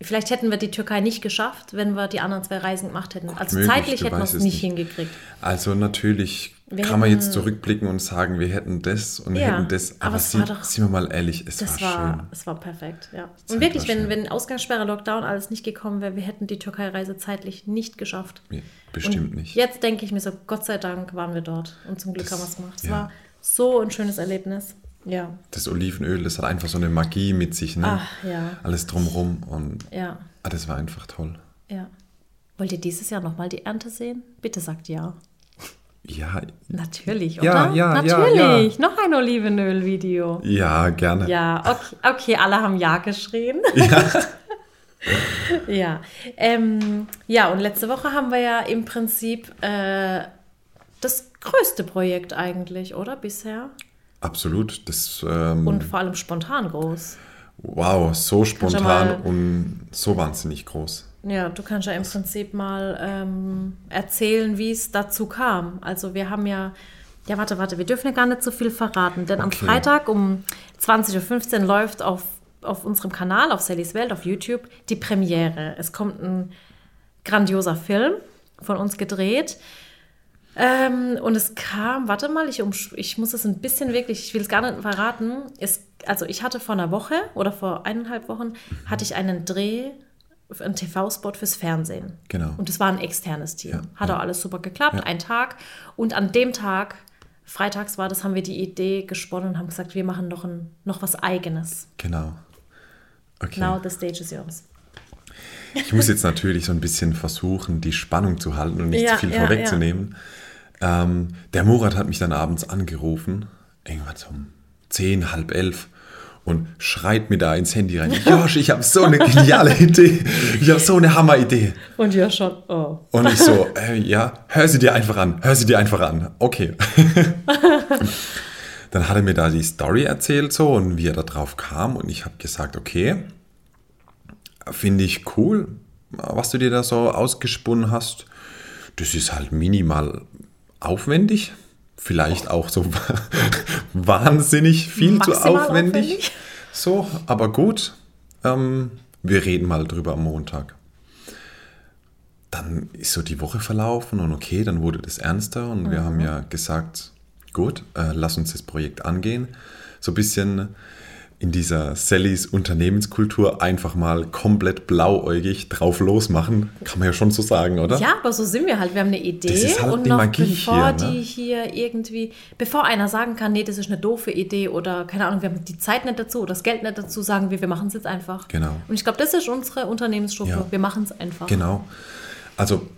vielleicht hätten wir die Türkei nicht geschafft, wenn wir die anderen zwei Reisen gemacht hätten. also möglich, zeitlich hätten wir es nicht nicht. hingekriegt. Also natürlich Wir kann man hätten- jetzt zurückblicken und sagen, wir hätten das und wir Ja, hätten das. aber Aber, es war doch- sind wir mal ehrlich, es Das war, war, schön. es war perfekt, ja. Und wirklich, wenn, schön. wenn Ausgangssperre, Lockdown alles nicht gekommen wäre, wir hätten die Türkei-Reise zeitlich nicht geschafft. Nee, bestimmt und nicht. Jetzt denke ich mir so, Gott sei Dank waren wir dort und zum Glück Das- haben wir es gemacht. Es ja. war so ein schönes Erlebnis. Ja, Das Olivenöl, das hat einfach so eine Magie mit sich, ne? Ach, ja. Alles drumrum und ja, ah, das war einfach toll. ja. Wollt ihr dieses Jahr nochmal die Ernte sehen? Bitte sagt ja. Ja, Natürlich, Ja, oder? ja, ja, Natürlich. Noch ein Olivenöl-Video. ja, gerne. Ja, okay, okay, alle haben Ja geschrien. ja. Ähm, ja, und letzte Woche haben wir ja im Prinzip äh, das größte Projekt eigentlich, oder? Bisher. Absolut. Das, ähm, Und vor allem spontan groß. wow, so spontan und so wahnsinnig groß. Ja, du kannst ja im Prinzip mal ähm, erzählen, wie es dazu kam. Also wir haben ja, ja warte, warte, wir dürfen ja gar nicht so viel verraten, denn am Okay. Freitag um 20.15 Uhr läuft auf, auf unserem Kanal, auf Sallys Welt, auf YouTube, die Premiere. Es kommt ein grandioser Film von uns gedreht. Ähm, und es kam, warte mal, ich, ich muss es ein bisschen wirklich, ich will es gar nicht verraten. Es, also ich hatte vor einer Woche oder vor eineinhalb Wochen, hatte ich einen Dreh, einen TV-Spot fürs Fernsehen. Genau. Und es war ein externes Team. Ja, Hat auch alles super geklappt, ein Tag. Und an dem Tag, freitags war das, haben wir die Idee gesponnen und haben gesagt, wir machen noch, ein, noch was Eigenes. Genau. Okay. Now the stage is yours. Ich muss jetzt natürlich so ein bisschen versuchen, die Spannung zu halten und nicht Ja, zu viel ja, vorwegzunehmen. Ähm, der Murat hat mich dann abends angerufen, irgendwann um 10, halb elf, und schreit mir da ins Handy rein. Josh, ich habe so eine geniale Idee. Ich habe so eine Hammeridee. Und ja schon, oh. Und ich so, äh, ja, hör sie dir einfach an, hör sie dir einfach an. Okay. Dann hat er mir da die Story erzählt so und wie er da drauf kam und ich habe gesagt, okay, finde ich cool, was du dir da so ausgesponnen hast. Das ist halt minimal aufwendig, vielleicht auch so wahnsinnig viel zu Maximal aufwendig. aufwendig. So, aber gut, ähm, wir reden mal drüber am Montag dann ist so die Woche verlaufen und okay, dann wurde das ernster und wir haben ja gesagt, gut, äh, lass uns das Projekt angehen. So ein bisschen in dieser Sallys Unternehmenskultur einfach mal komplett blauäugig drauf losmachen, kann man ja schon so sagen, oder? Ja, aber so sind wir halt. Wir haben eine Idee Das ist halt und die noch Magie bevor hier, ne? die hier irgendwie, bevor einer sagen kann, nee, das ist eine doofe Idee oder keine Ahnung, wir haben die Zeit nicht dazu oder das Geld nicht dazu, sagen wir, wir machen es jetzt einfach. Genau. Und ich glaube, das ist unsere Unternehmensstruktur. Ja. Wir machen es einfach. Genau. Also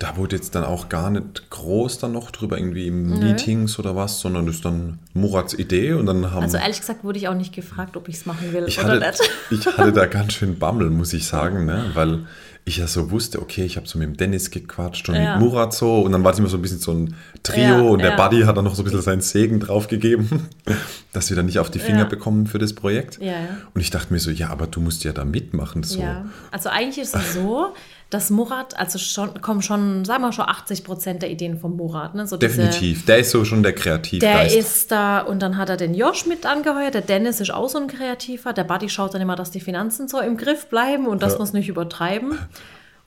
da wurde jetzt dann auch gar nicht groß dann noch drüber, irgendwie im Meetings oder was, sondern das ist dann Murats Idee und dann haben. Also ehrlich gesagt wurde ich auch nicht gefragt, ob ich es machen will ich oder hatte, nicht. ich hatte da ganz schön Bammel, muss ich sagen, ne? weil ich ja so wusste, okay, ich habe so mit dem Dennis gequatscht und Ja. mit Murat so und dann war es immer so ein bisschen so ein Trio Ja, und der ja. Buddy hat dann noch so ein bisschen seinen Segen draufgegeben, dass wir dann nicht auf die Finger bekommen für das Projekt. Und ich dachte mir so, ja, aber du musst ja da mitmachen. So. Ja, also eigentlich ist es so, dass Murat, also schon, kommen schon, sagen wir schon 80 Prozent der Ideen von Murat. Ne? So diese- Definitiv. Der ist so schon der Der Kreativgeist. ist da und dann hat er den Josh mit angeheuert. Der Dennis ist auch so ein Kreativer. Der Buddy schaut dann immer, dass die Finanzen so im Griff bleiben und dass Ja. wir es nicht übertreiben.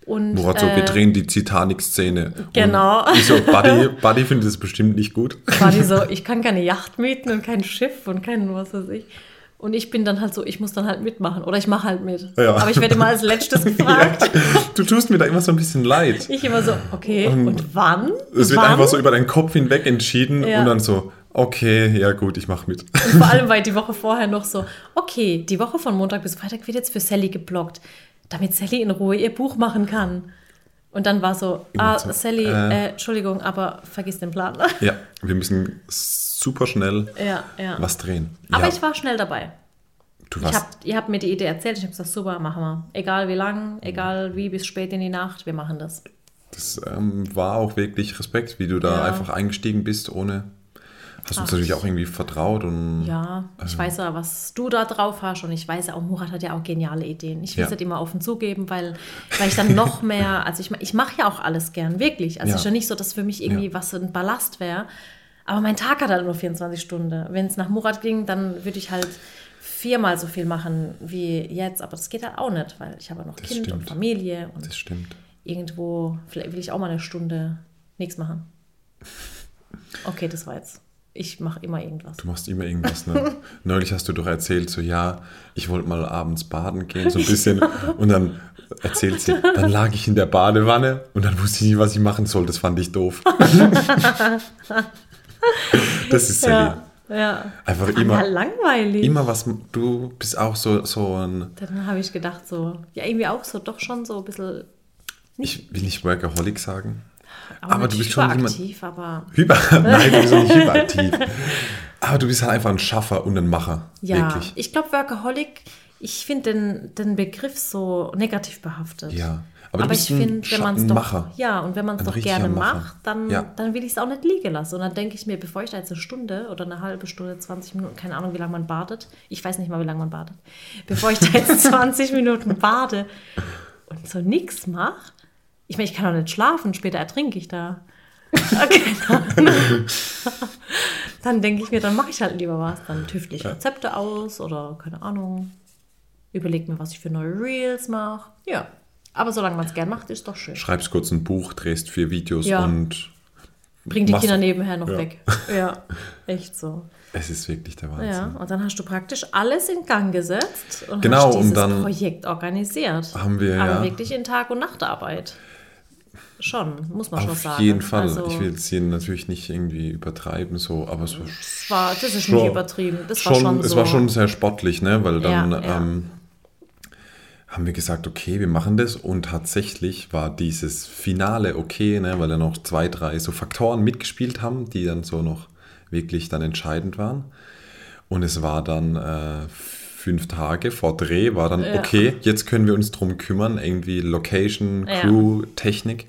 Und, Murat so, äh, wir drehen die Titanic-Szene. Genau. Und ich so, Buddy, Buddy findet es bestimmt nicht gut. Buddy so, ich kann keine Yacht mieten und kein Schiff und kein was weiß ich. Und ich bin dann halt so, ich muss dann halt mitmachen oder ich mache halt mit. Ja. Aber ich werde immer als letztes gefragt. Du tust mir da immer so ein bisschen leid. Ich immer so, okay, und wann? Es wird wann? einfach so über deinen Kopf hinweg entschieden Ja. und dann so, okay, ja gut, ich mach mit. Und vor allem, weil die Woche vorher noch so, okay, die Woche von Montag bis Freitag wird jetzt für Sally geblockt, damit Sally in Ruhe ihr Buch machen kann. Und dann war so, ah, Sally, äh. äh, Entschuldigung, aber vergiss den Plan. Ja, wir müssen super schnell ja, ja. was drehen. Aber ja, ich war schnell dabei. du Ich warst, hab, ihr habt mir die Idee erzählt, ich habe gesagt, super, machen wir. Egal wie lang, egal wie, bis spät in die Nacht, wir machen das. das ähm, war auch wirklich Respekt, wie du da Ja. einfach eingestiegen bist, ohne. Hast uns Ach. natürlich auch irgendwie vertraut und Ja, ich weiß ja, was du da drauf hast und ich weiß ja auch, Murat hat ja auch geniale Ideen. Ich will Ja. es nicht immer offen zugeben, weil, weil ich dann noch mehr, also ich, ich mache ja auch alles gern, wirklich. Also Ja. es ist ja nicht so, dass für mich irgendwie Ja. was ein Ballast wäre. Aber mein Tag hat halt nur 24 Stunden. Wenn es nach Murat ging, dann würde ich halt viermal so viel machen wie jetzt. Aber das geht halt auch nicht, weil ich habe ja noch Das Kind und stimmt. Familie und das stimmt. irgendwo, vielleicht will ich auch mal eine Stunde nichts machen. Okay, das war jetzt. Ich mache immer irgendwas. Du machst immer irgendwas, ne? Neulich hast du doch erzählt, so ja, ich wollte mal abends baden gehen, so ein bisschen. Und dann erzählt sie, dann lag ich in der Badewanne und dann wusste ich nicht, was ich machen soll. Das fand ich doof. das ist Sally. Ja, ja. Einfach War immer, langweilig. immer was, du bist auch so, so ein, Dann habe ich gedacht, so, ja, irgendwie auch so, doch schon so ein bisschen, ich will nicht Workaholic sagen. aber, Aber nicht du bist schon jemand- aber Hyper, nein, du bist nicht hyperaktiv. Aber du bist halt einfach ein Schaffer und ein Macher. ja, Wirklich. ich glaube, Workaholic, ich finde den, den Begriff so negativ behaftet. Ja. Aber, Aber, ich finde, wenn man es doch, ja, und wenn man es Ein doch gerne Macher. macht, dann, Ja. dann will ich es auch nicht liegen lassen. Und dann denke ich mir, bevor ich da jetzt eine Stunde oder eine halbe Stunde, 20 Minuten, keine Ahnung, wie lange man badet, ich weiß nicht mal, wie lange man badet, bevor ich da jetzt 20 Minuten bade und so nichts mache, ich meine, ich kann doch nicht schlafen, später ertrinke ich da. Keine Ahnung. dann denke ich mir, dann mache ich halt lieber was. Dann tüftle ich Rezepte aus oder keine Ahnung. Überleg mir, was ich für neue Reels mache. Ja. Aber solange man es gern macht, ist doch schön. Schreibst kurz ein Buch, drehst vier Videos Ja. und Bring die Kinder nebenher noch Ja. weg. Ja, echt so. es ist wirklich der Wahnsinn. Ja, und dann hast du praktisch alles in Gang gesetzt und Genau, hast und dieses dann Projekt organisiert. haben wir, Aber ja. wirklich in Tag- und Nachtarbeit. Schon, muss man schon Auf sagen. jeden Fall. Also, ich will es hier natürlich nicht irgendwie übertreiben, so, aber es war, das, war, das ist schon- nicht übertrieben. Das schon, war schon es so. war schon sehr sportlich, ne? Weil dann Ja, ja. Ähm, haben wir gesagt, okay, wir machen das und tatsächlich war dieses Finale okay, ne? Weil da noch zwei, drei so Faktoren mitgespielt haben, die dann so noch wirklich dann entscheidend waren. Und es war dann äh, fünf Tage vor Dreh, war dann Ja. okay, jetzt können wir uns drum kümmern, irgendwie Location, Ja. Crew, Technik.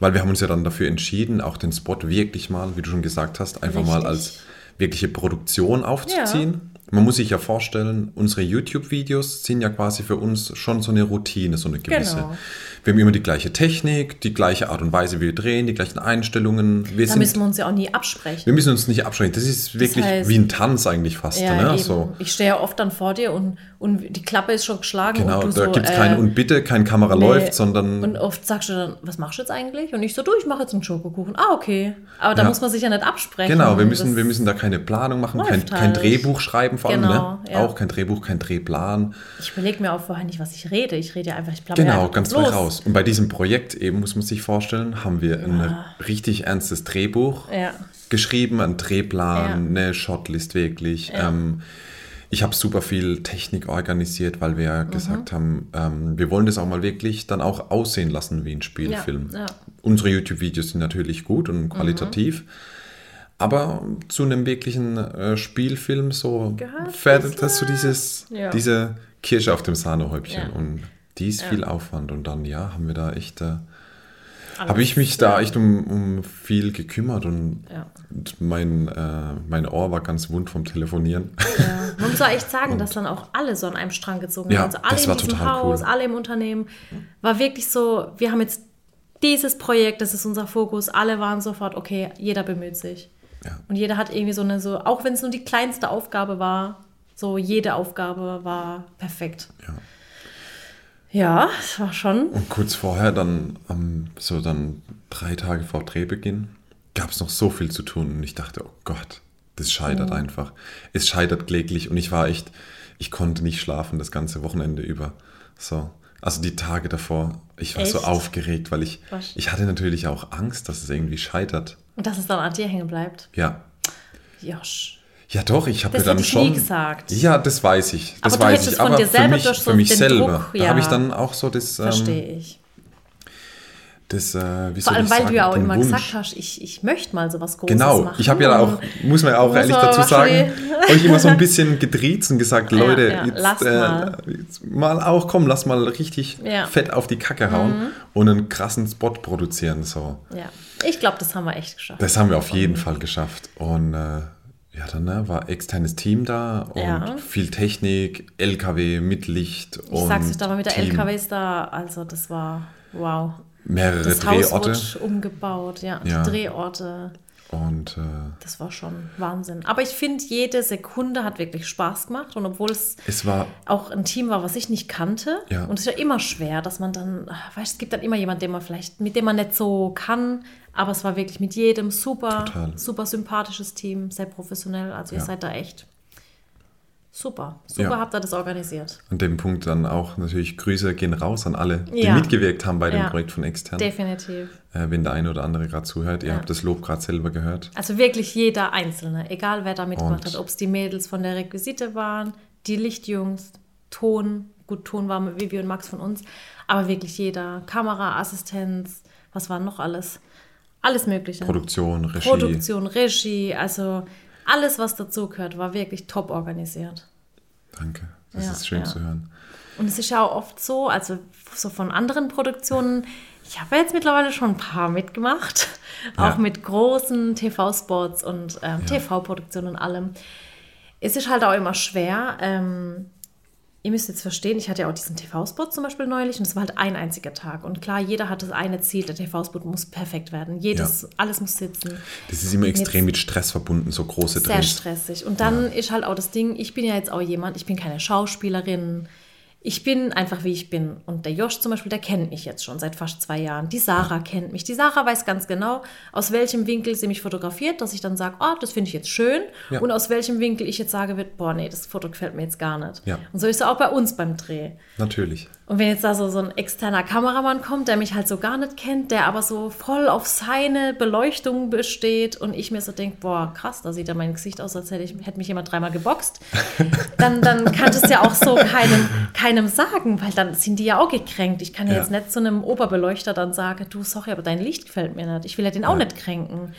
Weil wir haben uns ja dann dafür entschieden, auch den Spot wirklich mal, wie du schon gesagt hast, einfach mal Richtig. als wirkliche Produktion aufzuziehen. Man muss sich ja vorstellen, unsere YouTube-Videos sind ja quasi für uns schon so eine Routine, so eine gewisse. Genau. Wir haben immer die gleiche Technik, die gleiche Art und Weise, wie wir drehen, die gleichen Einstellungen. Wir, da sind, müssen wir uns ja auch nie absprechen. wir müssen uns nicht abschränken. Das ist wirklich heißt- wie ein Tanz eigentlich fast. Ja, ne? so. Ich stehe ja oft dann vor dir und, und die Klappe ist schon geschlagen. Genau, und du da so, gibt es äh, kein und bitte, kein Kamera nee. läuft, sondern Und oft sagst du dann, was machst du jetzt eigentlich? Und ich so, du, ich mache jetzt einen Schokokuchen. Ah, okay. Aber da Ja. muss man sich ja nicht absprechen. Genau, wir müssen, Das- wir müssen da keine Planung machen, kein, kein halt. Drehbuch schreiben vor allem. Genau, ne? ja. Auch kein Drehbuch, kein Drehplan. Ich überlege mir auch vorher nicht, was ich rede. Ich rede ja einfach, ich plappere Genau, ganz frei raus. Und bei diesem Projekt eben, muss man sich vorstellen, haben wir ein richtig ernstes Drehbuch Ja. geschrieben, einen Drehplan, Ja. eine Shotlist wirklich. Ja. Ähm, ich habe super viel Technik organisiert, weil wir ja Mhm. gesagt haben, ähm, wir wollen das auch mal wirklich dann auch aussehen lassen wie ein Spielfilm. Ja, ja. Unsere YouTube-Videos sind natürlich gut und qualitativ. Mhm. Aber zu einem wirklichen äh, Spielfilm so fährt das so dieses, Ja. diese Kirsche auf dem Sahnehäubchen. Und die ist Ja. viel Aufwand. Und dann, ja, haben wir da echt, äh, habe ich mich da echt um, um viel gekümmert und, Ja. und mein, äh, mein Ohr war ganz wund vom Telefonieren. Ja. Man muss auch echt sagen, dass dann auch alle so an einem Strang gezogen Ja, haben. Also alle das in war diesem total Haus, cool. alle im Unternehmen. War wirklich so, wir haben jetzt dieses Projekt, das ist unser Fokus. Alle waren sofort, okay, jeder bemüht sich. Ja. Und jeder hat irgendwie so eine, so, auch wenn es nur die kleinste Aufgabe war, so jede Aufgabe war perfekt. Ja. Ja, es war schon. Und kurz vorher, dann am- so dann drei Tage vor Drehbeginn, gab es noch so viel zu tun. Und ich dachte, oh Gott, das scheitert Mhm. einfach. Es scheitert kläglich. Und ich war echt, ich konnte nicht schlafen das ganze Wochenende über. So. Also die Tage davor, ich war so Echt? aufgeregt, weil ich, Was? ich hatte natürlich auch Angst, dass es irgendwie scheitert. Und dass es dann an dir hängen bleibt. Ja. Josh. Ja, doch, ich habe mir dann schon. nie gesagt. Ja, das weiß ich. Das Aber weiß ich. von Aber dir für mich, so für mich den selber, Druck, da ja. habe ich dann auch so das, ähm, Verstehe ich. das äh, Vor allem, weil sagen, du ja auch immer Wunsch. gesagt hast, ich, ich möchte mal sowas Großes Genau, machen. ich habe ja auch, muss man ja auch ehrlich dazu sagen, euch immer so ein bisschen gedreht und gesagt, Ja, Leute, ja, jetzt, lasst äh, mal. jetzt mal auch, komm, lass mal richtig Ja. Mhm. fett auf die Kacke hauen und einen krassen Spot produzieren. So. Ja, ich glaube, das haben wir echt geschafft. Das haben wir auf jeden Fall geschafft. Und äh, ja, dann ne, war externes Team da und Ja. viel Technik, LKW mit Licht ich und sag's euch, da war mit der Team. LKWs da, also das war wow. mehrere Das Haus Drehorte wurde umgebaut, ja, Ja. die Drehorte, und äh, das war schon Wahnsinn. Aber ich finde, jede Sekunde hat wirklich Spaß gemacht und obwohl es es war auch ein Team war, was ich nicht kannte. Ja. Und es ist ja immer schwer, dass man dann, ach, weißt, es gibt dann immer jemanden, den man vielleicht, mit dem man nicht so kann, aber es war wirklich mit jedem super, Total. super sympathisches Team, sehr professionell. Also ihr Ja. seid da echt super. Super Ja. habt ihr das organisiert. an dem Punkt dann auch natürlich Grüße gehen raus an alle, die Ja. mitgewirkt haben bei dem. Projekt von extern. Definitiv. Äh, wenn der eine oder andere gerade zuhört, ihr habt das Lob gerade selber gehört. Also wirklich jeder Einzelne, egal wer da mitgemacht Und- hat, ob es die Mädels von der Requisite waren, die Lichtjungs, Ton, gut, Ton war mit Vivi und Max von uns, aber wirklich jeder, Kamera, Assistenz, was war noch alles? Alles Mögliche. Produktion, Regie. Produktion, Regie, also alles, was dazu gehört, war wirklich top organisiert. Danke, das Ja, ist schön ja. zu hören. Und es ist ja auch oft so, also so von anderen Produktionen, ich habe jetzt mittlerweile schon ein paar mitgemacht, Ja. auch mit großen TV-Spots und ähm, TV-Produktionen und allem. Es ist halt auch immer schwer. Ähm, ihr müsst jetzt verstehen, ich hatte ja auch diesen TV-Spot zum Beispiel neulich und es war halt ein einziger Tag. Und klar, jeder hat das eine Ziel, der TV-Spot muss perfekt werden. Jedes, alles muss sitzen. Das ist immer extrem mit Stress verbunden, so große Sehr Drehs. stressig. Und dann ist halt auch das Ding, ich bin ja jetzt auch jemand, ich bin keine Schauspielerin. Ich bin einfach, wie ich bin. Und der Josh zum Beispiel, der kennt mich jetzt schon seit fast zwei Jahren. Die Sarah kennt mich. Die Sarah weiß ganz genau, aus welchem Winkel sie mich fotografiert, dass ich dann sage, oh, das finde ich jetzt schön. Ja. Und aus welchem Winkel ich jetzt sage, wird, boah, nee, das Foto gefällt mir jetzt gar nicht. Ja. Und so ist es auch bei uns beim Dreh. Natürlich. Und wenn jetzt da so, so ein externer Kameramann kommt, der mich halt so gar nicht kennt, der aber so voll auf seine Beleuchtung besteht und ich mir so denke, boah, krass, da sieht ja mein Gesicht aus, als hätte, ich, hätte mich jemand dreimal geboxt, dann, dann kann das ja auch so keinem, keinem sagen, weil dann sind die ja auch gekränkt. Ich kann ja, Ja. jetzt nicht zu einem Oberbeleuchter dann sagen, du, sorry, aber dein Licht gefällt mir nicht. Ich will ja den auch nicht kränken.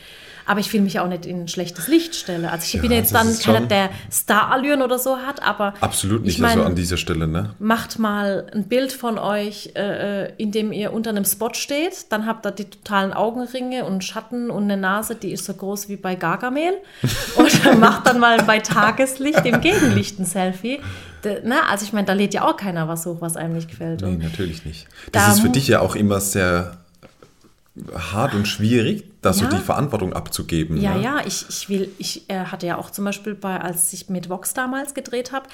Aber ich will mich auch nicht in ein schlechtes Licht stellen. Also ich Ja, bin jetzt dann keiner, der Star-Allüren oder so hat, aber Absolut nicht, ich mein, also an dieser Stelle, ne? macht mal ein Bild von euch, äh, in dem ihr unter einem Spot steht. Dann habt ihr die totalen Augenringe und Schatten und eine Nase, die ist so groß wie bei Gargamel. Und macht dann mal bei Tageslicht im Gegenlicht ein Selfie. Na, also ich meine, da lädt ja auch keiner was hoch, was einem nicht gefällt. Nee, natürlich nicht. Da Das ist für dich ja auch immer sehr hart und schwierig, da so Ja. die Verantwortung abzugeben. Ja, ne? ja, ich, ich will, ich äh, hatte ja auch zum Beispiel bei, als ich mit Vox damals gedreht habe,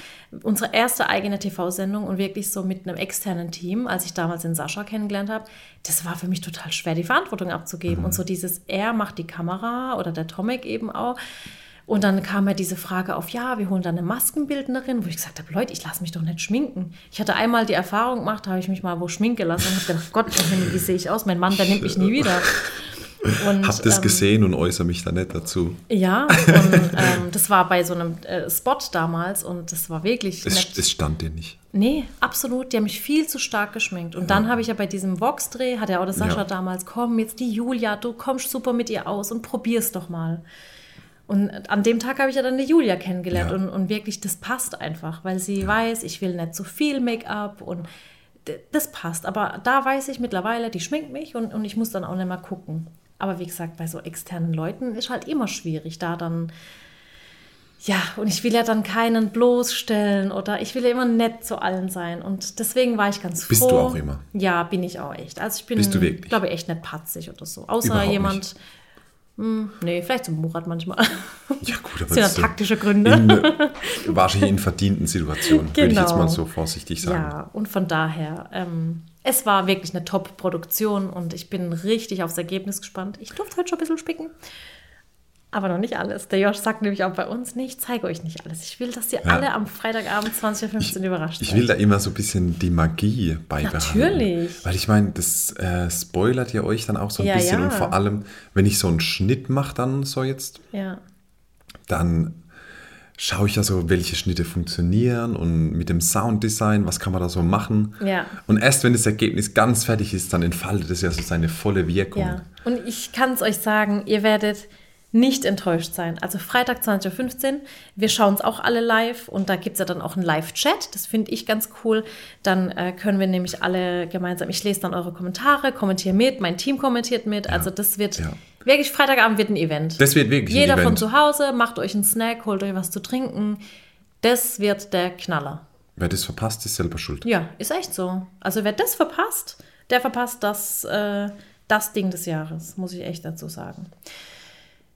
unsere erste eigene TV-Sendung und wirklich so mit einem externen Team, als ich damals den Sascha kennengelernt habe, das war für mich total schwer, die Verantwortung abzugeben. Und so dieses, er macht die Kamera oder der Tomek eben auch. Und dann kam ja diese Frage auf, ja, wir holen dann eine Maskenbildnerin, wo ich gesagt habe, Leute, ich lasse mich doch nicht schminken. Ich hatte einmal die Erfahrung gemacht, habe ich mich mal wo schminken lassen und habe gedacht, Gott, wie sehe ich aus? Mein Mann, der nimmt mich nie wieder. Und, Hab das ähm, gesehen und äußere mich da nicht dazu. Ja, und ähm, das war bei so einem äh, Spot damals und das war wirklich Es, nett. es stand dir nicht. Nee, absolut. Die haben mich viel zu stark geschminkt. Und dann habe ich ja bei diesem Vox-Dreh, hat ja auch der Sascha Ja. damals, komm, jetzt die Julia, du kommst super mit ihr aus und probier's doch mal. Und an dem Tag habe ich ja dann die Julia kennengelernt Ja. und, und wirklich, das passt einfach, weil sie weiß, ich will nicht zu viel Make-up und das passt. Aber da weiß ich mittlerweile, die schminkt mich und, und ich muss dann auch nicht mal gucken. Aber wie gesagt, bei so externen Leuten ist halt immer schwierig, da dann ja, und ich will ja dann keinen bloßstellen oder ich will ja immer nett zu allen sein. Und deswegen war ich ganz froh. Bist du auch immer? Ja, bin ich auch echt. Also ich bin, Bist du wirklich? glaube ich, echt nicht patzig oder so. Außer Überhaupt jemand, hm, nee, vielleicht so Murat manchmal. Ja, gut, aber Das sind ja taktische Gründe. in, wahrscheinlich in verdienten Situationen, würde ich jetzt Genau. mal so vorsichtig sagen. Ja, und von daher, ähm, es war wirklich eine Top-Produktion und ich bin richtig aufs Ergebnis gespannt. Ich durfte heute schon ein bisschen spicken. Aber noch nicht alles. Der Josh sagt nämlich auch bei uns, nee, ich zeige euch nicht alles. Ich will, dass ihr Ja. alle am Freitagabend 20.15 Uhr überrascht Ich seid. will da immer so ein bisschen die Magie beibehalten. Natürlich. Weil ich meine, das äh, spoilert ja euch dann auch so ein Ja, bisschen. ja. Und vor allem, wenn ich so einen Schnitt mache, dann so jetzt, Ja. dann schaue ich ja so, welche Schnitte funktionieren und mit dem Sounddesign, was kann man da so machen. Ja. Und erst wenn das Ergebnis ganz fertig ist, dann entfaltet es ja so seine volle Wirkung. Ja, und ich kann es euch sagen, ihr werdet nicht enttäuscht sein. Also Freitag 20.15 Uhr, wir schauen es auch alle live und da gibt es ja dann auch einen Live-Chat, das finde ich ganz cool. Dann äh, können wir nämlich alle gemeinsam, ich lese dann eure Kommentare, kommentiere mit, mein Team kommentiert mit. Also das wird ja. wirklich, Freitagabend wird ein Event. Das wird wirklich ein Jeder von Event. zu Hause, macht euch einen Snack, holt euch was zu trinken. Das wird der Knaller. Wer das verpasst, ist selber schuld. Ja, ist echt so. Also wer das verpasst, der verpasst das, äh, das Ding des Jahres, muss ich echt dazu sagen.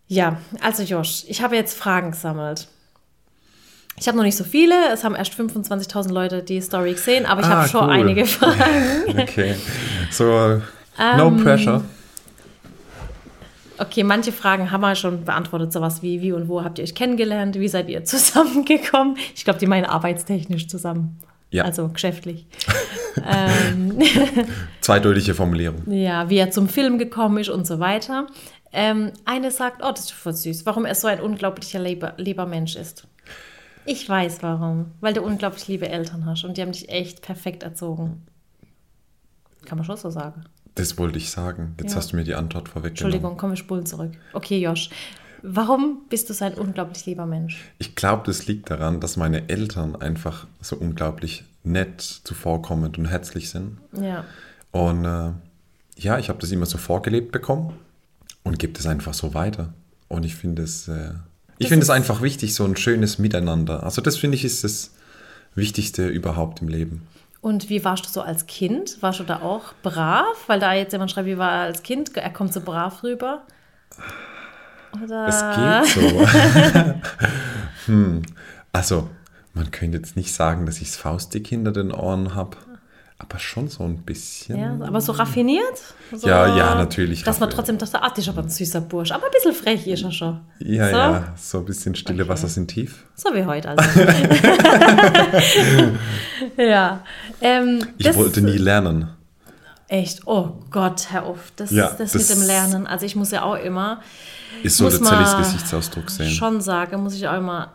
Ja, also Josh, ich habe jetzt Fragen gesammelt. Ich habe noch nicht so viele, es haben erst 25.000 Leute die Story gesehen, aber ich Ah, habe schon cool. einige Fragen. Okay. So, no Ähm, pressure. Okay, manche Fragen haben wir schon beantwortet, sowas wie, wie und wo habt ihr euch kennengelernt, wie seid ihr zusammengekommen? Ich glaube, die meinen arbeitstechnisch zusammen, Ja. also geschäftlich. ähm, Zweideutige Formulierung. Ja, wie er zum Film gekommen ist und so weiter. Ähm, eine sagt, oh, das ist voll süß, warum er so ein unglaublicher lieber, lieber Mensch ist. Ich weiß warum. Weil du unglaublich liebe Eltern hast und die haben dich echt perfekt erzogen. Kann man schon so sagen. Das wollte ich sagen. Jetzt Ja. hast du mir die Antwort vorweggenommen. Entschuldigung, komm, wir spulen zurück. Okay, Josh. Warum bist du so ein unglaublich lieber Mensch? Ich glaube, das liegt daran, dass meine Eltern einfach so unglaublich nett, zuvorkommend und herzlich sind. Ja. Und äh, ja, ich habe das immer so vorgelebt bekommen und gebe das einfach so weiter. Und ich finde es, äh, ich finde es einfach wichtig, so ein schönes Miteinander. Also das finde ich ist das Wichtigste überhaupt im Leben. Und wie warst du so als Kind? Warst du da auch brav? Weil da jetzt jemand schreibt, wie war er als Kind? Er kommt so brav rüber. Oder? Es geht so. hm. Also, man könnte jetzt nicht sagen, dass ich das Faustdick hinter den Ohren habe, aber schon so ein bisschen. Ja, aber so raffiniert? So, Ja, ja, natürlich Dass man trotzdem dachte, ah, das ist aber ein süßer Bursch. Aber ein bisschen frech ist er schon. Ja, so, ja, so ein bisschen stille Okay. Wasser sind tief. So wie heute also. ja. Ähm, Ich wollte nie lernen. Echt, oh Gott, Herr Uff, das, Ja, das, das- mit dem Lernen. Also ich muss ja auch immer, Ist so der Zellis man Gesichtsausdruck sehen. schon sagen, muss ich auch immer,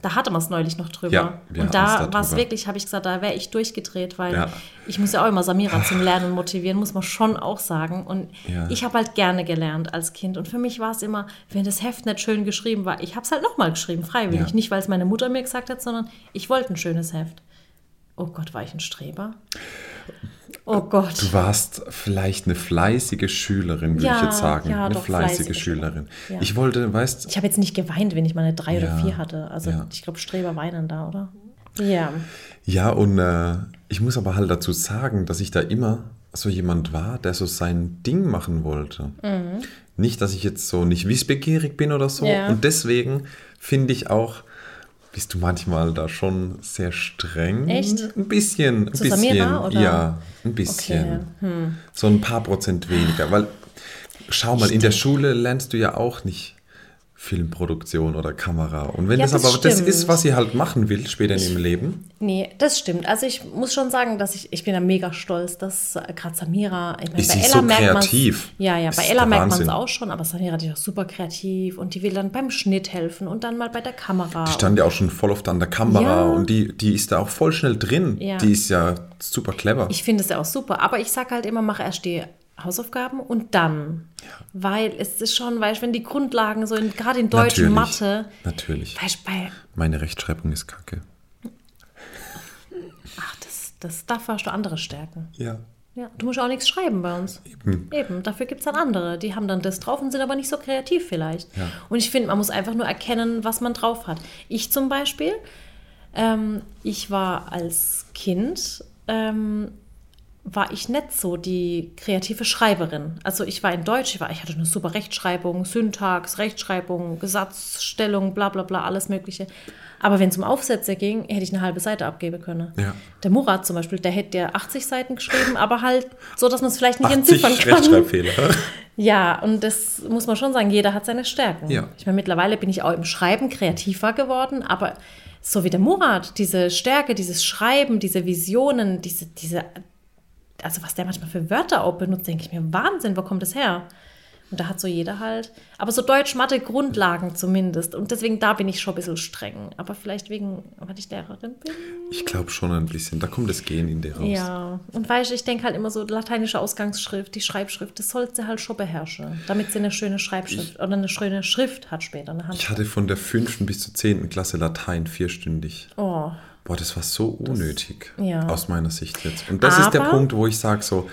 da hatte man es neulich noch drüber. Ja, wir und da war es wirklich, habe ich gesagt, da wäre ich durchgedreht, weil Ja. ich muss ja auch immer Samira zum Lernen motivieren, muss man schon auch sagen. Und Ja. ich habe halt gerne gelernt als Kind. Und für mich war es immer, wenn das Heft nicht schön geschrieben war, ich habe es halt nochmal geschrieben, freiwillig. Ja. Nicht, weil es meine Mutter mir gesagt hat, sondern ich wollte ein schönes Heft. Oh Gott, war ich ein Streber? Oh Gott. Du warst vielleicht eine fleißige Schülerin, würde Ja, ich jetzt sagen. ja, eine doch, fleißige, fleißige Schülerin. Ja. Ich wollte, weißt Ich habe jetzt nicht geweint, wenn ich mal eine drei Ja, oder vier hatte. Also ja. ich glaube, Streber weinen da, oder? Ja. Ja, und äh, ich muss aber halt dazu sagen, dass ich da immer so jemand war, der so sein Ding machen wollte. Mhm. Nicht, dass ich jetzt so nicht wissbegierig bin oder so. Ja. Und deswegen finde ich auch, bist du manchmal da schon sehr streng. Echt? Ein bisschen, ein Zu bisschen. Samira, oder? Ja, ein bisschen. Okay. Hm. So ein paar Prozent weniger. Weil, schau mal, in der Schule lernst du ja auch nicht Filmproduktion oder Kamera. Und wenn Ja, das, das aber das stimmt. ist, was sie halt machen will später in ihrem Leben, Nee, das stimmt. Also ich muss schon sagen, dass ich, ich bin da mega stolz, dass äh, gerade Samira, ich meine, Ist sie so merkt kreativ? Ja, ja, Das bei ist Ella merkt man es auch schon, aber Samira die ist auch super kreativ und die will dann beim Schnitt helfen und dann mal bei der Kamera. die stand ja auch schon voll oft an der Kamera Ja. und die, die ist da auch voll schnell drin. Ja. Die ist ja super clever. Ich finde es ja auch super, aber ich sage halt immer, mach erst die Hausaufgaben und dann. Weil es ist schon, weißt du, wenn die Grundlagen so in, gerade in Deutsch Natürlich. Mathe, Natürlich. weißt du, bei, Meine Rechtschreibung ist kacke. ach, das, das, dafür hast du andere Stärken. Ja. Ja, du musst auch nichts schreiben bei uns. Eben. Eben, dafür gibt es dann andere. Die haben dann das drauf und sind aber nicht so kreativ vielleicht. Ja. Und ich finde, man muss einfach nur erkennen, was man drauf hat. Ich zum Beispiel, ähm, ich war als Kind, ähm, war ich nicht so die kreative Schreiberin. Also ich war in Deutsch, ich, war, ich hatte eine super Rechtschreibung, Syntax, Rechtschreibung, Gesatzstellung, bla bla bla, alles Mögliche. Aber wenn es um Aufsätze ging, hätte ich eine halbe Seite abgeben können. Ja. Der Murat zum Beispiel, der hätte ja 80 Seiten geschrieben, aber halt so, dass man es vielleicht nicht 80 entziffern kann. Rechtschreibfehler. Ja, und das muss man schon sagen, jeder hat seine Stärken. Ja. Ich meine, mittlerweile bin ich auch im Schreiben kreativer geworden, aber so wie der Murat, diese Stärke, dieses Schreiben, diese Visionen, diese, diese, also was der manchmal für Wörter auch benutzt, denke ich mir, Wahnsinn, wo kommt das her? Und da hat so jeder halt, aber so Deutsch-Mathe Grundlagen zumindest. Und deswegen, da bin ich schon ein bisschen streng. Aber vielleicht wegen, weil ich Lehrerin bin. Ich glaube schon ein bisschen. Da kommt das Gehen in dir raus. Ja, und weißt du, ich denke halt immer so, lateinische Ausgangsschrift, die Schreibschrift, das sollte sie halt schon beherrschen, damit sie eine schöne Schreibschrift oder eine schöne Schrift hat später in der Hand. Ich hatte von der fünften bis zur zehnten Klasse Latein vierstündig. Oh, Boah, das war so unnötig. ja. Aus meiner Sicht jetzt. Und das ist der Aber- Punkt, wo ich sage so,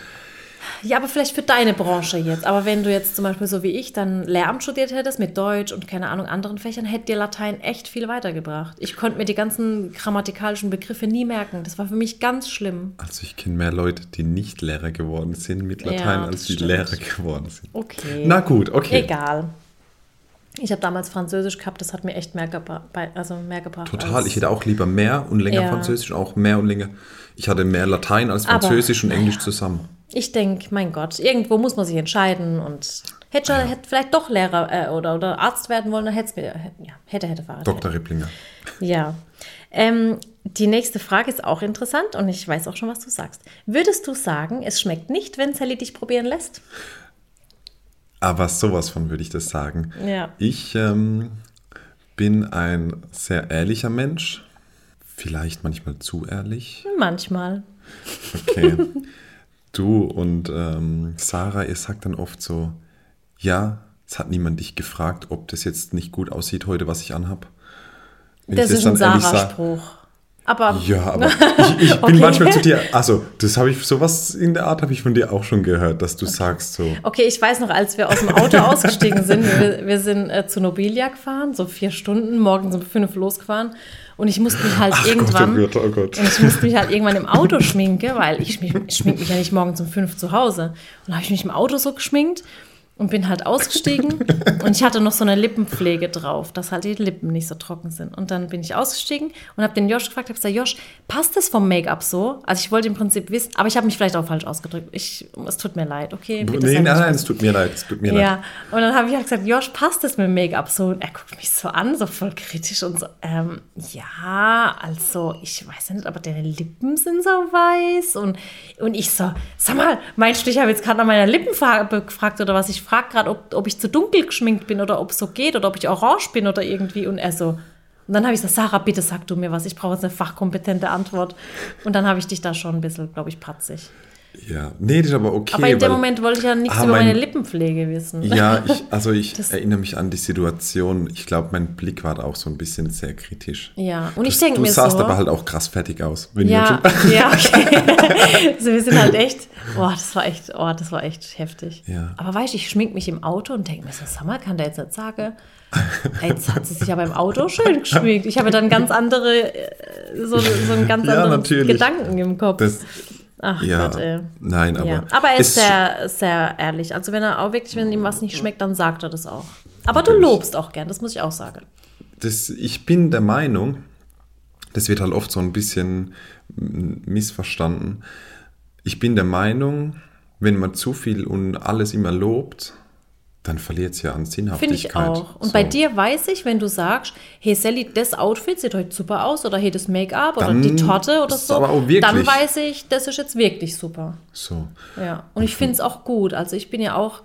ja, aber vielleicht für deine Branche jetzt. Aber wenn du jetzt zum Beispiel so wie ich dann Lehramt studiert hättest mit Deutsch und keine Ahnung anderen Fächern, hätte dir Latein echt viel weitergebracht. Ich konnte mir die ganzen grammatikalischen Begriffe nie merken. Das war für mich ganz schlimm. also ich kenne mehr Leute, die nicht Lehrer geworden sind mit Latein, Ja, als das die stimmt. Lehrer geworden sind. Okay. Na gut, okay. Egal. Ich habe damals Französisch gehabt, das hat mir echt mehr, gebra also mehr gebracht. Total, ich hätte auch lieber mehr und länger Ja. Französisch, auch mehr und länger. Ich hatte mehr Latein als Aber, Französisch und Englisch zusammen. Ich denke, mein Gott, irgendwo muss man sich entscheiden und hätte, Ja. hätte vielleicht doch Lehrer äh, oder, oder Arzt werden wollen, dann hätte es mir, ja, hätte, hätte, Fahrrad. Dr. Ripplinger. Ja. Ähm, die nächste Frage ist auch interessant und ich weiß auch schon, was du sagst. Würdest du sagen, es schmeckt nicht, wenn Sally dich probieren lässt? Aber sowas von würde ich das sagen. Ja. Ich ähm, bin ein sehr ehrlicher Mensch. Vielleicht manchmal zu ehrlich. Manchmal. Okay. du und ähm, Sarah, ihr sagt dann oft so, ja, es hat niemand dich gefragt, ob das jetzt nicht gut aussieht heute, was ich anhab. Wenn Das ich ist ein Sarah-Spruch. Aber Ja, aber ich, ich bin Okay. manchmal zu dir, also das habe ich, sowas in der Art habe ich von dir auch schon gehört, dass du sagst so, Okay, ich weiß noch, als wir aus dem Auto ausgestiegen sind, wir, wir sind äh, zu Nobilia gefahren, so vier Stunden, morgens um fünf losgefahren. Und ich musste mich halt ach irgendwann. Gott, oh Gott, oh Gott. Und ich musste mich halt irgendwann im Auto schminken, weil ich, schmink- ich schmink mich ja nicht morgens um fünf zu Hause. Und habe ich mich im Auto so geschminkt und bin halt ausgestiegen. und ich hatte noch so eine Lippenpflege drauf, dass halt die Lippen nicht so trocken sind. Und dann bin ich ausgestiegen und habe den Josh gefragt, habe gesagt, Josh, passt das vom Make-up so? Also ich wollte im Prinzip wissen, aber ich habe mich vielleicht auch falsch ausgedrückt. Ich, es tut mir leid, okay? Nee, nein, nein, es tut mir leid, es tut mir leid. ja, und dann habe ich halt gesagt, Josh, passt das mit dem Make-up so? Und er guckt mich so an, so voll kritisch und so, ähm, ja, also, ich weiß ja nicht, aber deine Lippen sind so weiß. Und, und ich so, sag mal, meinst du, ich habe jetzt gerade nach meiner Lippenfarbe gefragt oder was? Ich frage gerade, ob, ob ich zu dunkel geschminkt bin oder ob es so geht oder ob ich orange bin oder irgendwie. Und er so, und dann habe ich gesagt, Sarah, bitte sag du mir was, ich brauche jetzt eine fachkompetente Antwort. Und dann habe ich dich da schon ein bisschen, glaube ich, patzig. Ja, nee, das ist aber okay. Aber in dem Moment wollte ich ja nichts Ah, über mein- meine Lippenpflege wissen. Ja, ich, also ich Das- erinnere mich an die Situation. Ich glaube, mein Blick war auch so ein bisschen sehr kritisch. Ja, und ich Das- denke du mir sahst so. aber halt auch krass fertig aus. Wenn ja, ja, okay. also wir sind halt echt, boah, das war echt, oh, das war echt heftig. Ja. Aber weißt du, ich schmink mich im Auto und denke mir so, sag mal, kann der jetzt nicht sagen, jetzt hat sie sich aber im Auto schön geschminkt. Ich habe dann ganz andere, äh, so, so einen ganz Ja, anderen natürlich. Gedanken im Kopf. Das, Ach ja, Gott, ey. nein, aber. ja. aber er ist sehr, sehr ehrlich. Also wenn er auch wirklich, wenn ihm was nicht schmeckt, dann sagt er das auch. Aber du lobst auch gern, das muss ich auch sagen. das, ich bin der Meinung, das wird halt oft so ein bisschen missverstanden. Ich bin der Meinung, wenn man zu viel und alles immer lobt, dann verliert es ja an Finde Sinnhaftigkeit. ich auch. Und So. bei dir weiß ich, wenn du sagst, hey Sally, das Outfit sieht heute super aus oder hey, das Make-up oder die Torte oder so, dann weiß ich, das ist jetzt wirklich super. So, Ja. Und ich finde es auch gut. Also ich bin ja auch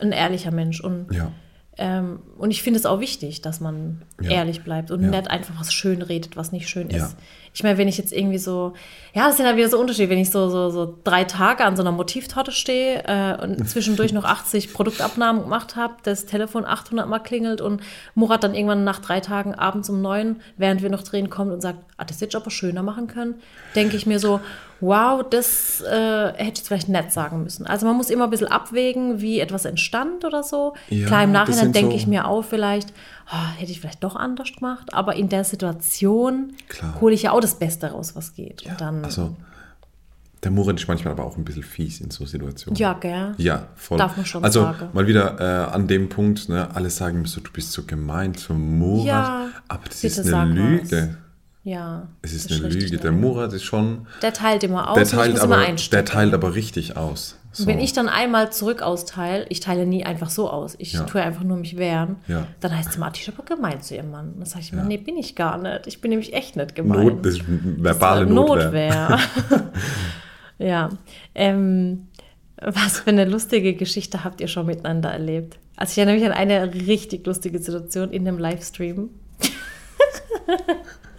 ein ehrlicher Mensch und ja. Ähm, und ich finde es auch wichtig, dass man Ja. ehrlich bleibt und Ja. nicht einfach was schön redet, was nicht schön ist. Ich meine, wenn ich jetzt irgendwie so, ja, das sind halt wieder so Unterschiede, wenn ich so, so, so drei Tage an so einer Motivtorte stehe äh, und zwischendurch noch 80 Produktabnahmen gemacht habe, das Telefon 800 Mal klingelt und Murat dann irgendwann nach drei Tagen abends um neun, während wir noch drehen, kommt und sagt, ah, das hätte ich aber schöner machen können, denke ich mir so, wow, das äh, hätte ich jetzt vielleicht nett sagen müssen. Also man muss immer ein bisschen abwägen, wie etwas entstand oder so. Ja, Klar, im Nachhinein denke so- ich mir auch vielleicht, ah, hätte ich vielleicht doch anders gemacht, aber in der Situation Klar. hole ich ja auch das Beste raus, was geht. Und dann, Also, der Murat ist manchmal aber auch ein bisschen fies in so Situationen. ja, gell? Ja, voll. Darf man schon also sagen. mal wieder äh, an dem Punkt, ne, alle sagen mir so, du bist so gemein zum Murat. Ja, aber das ist eine. Lüge. Ja. Es ist das eine Lüge. ja. Der Murat ist schon. Der teilt immer aus Der teilt, aber, der teilt aber richtig aus. So. Wenn ich dann einmal zurück austeile, ich teile nie einfach so aus, ich Ja. tue einfach nur mich wehren, Ja. dann heißt es immer, ich aber gemein zu ihrem Mann. Dann sage ich immer, nee, bin ich gar nicht. Ich bin nämlich echt nicht gemein. Not, das ist verbale Notwehr. Notwehr. ja. Ähm, was für eine lustige Geschichte habt ihr schon miteinander erlebt? Also ich erinnere mich an eine richtig lustige Situation in dem Livestream.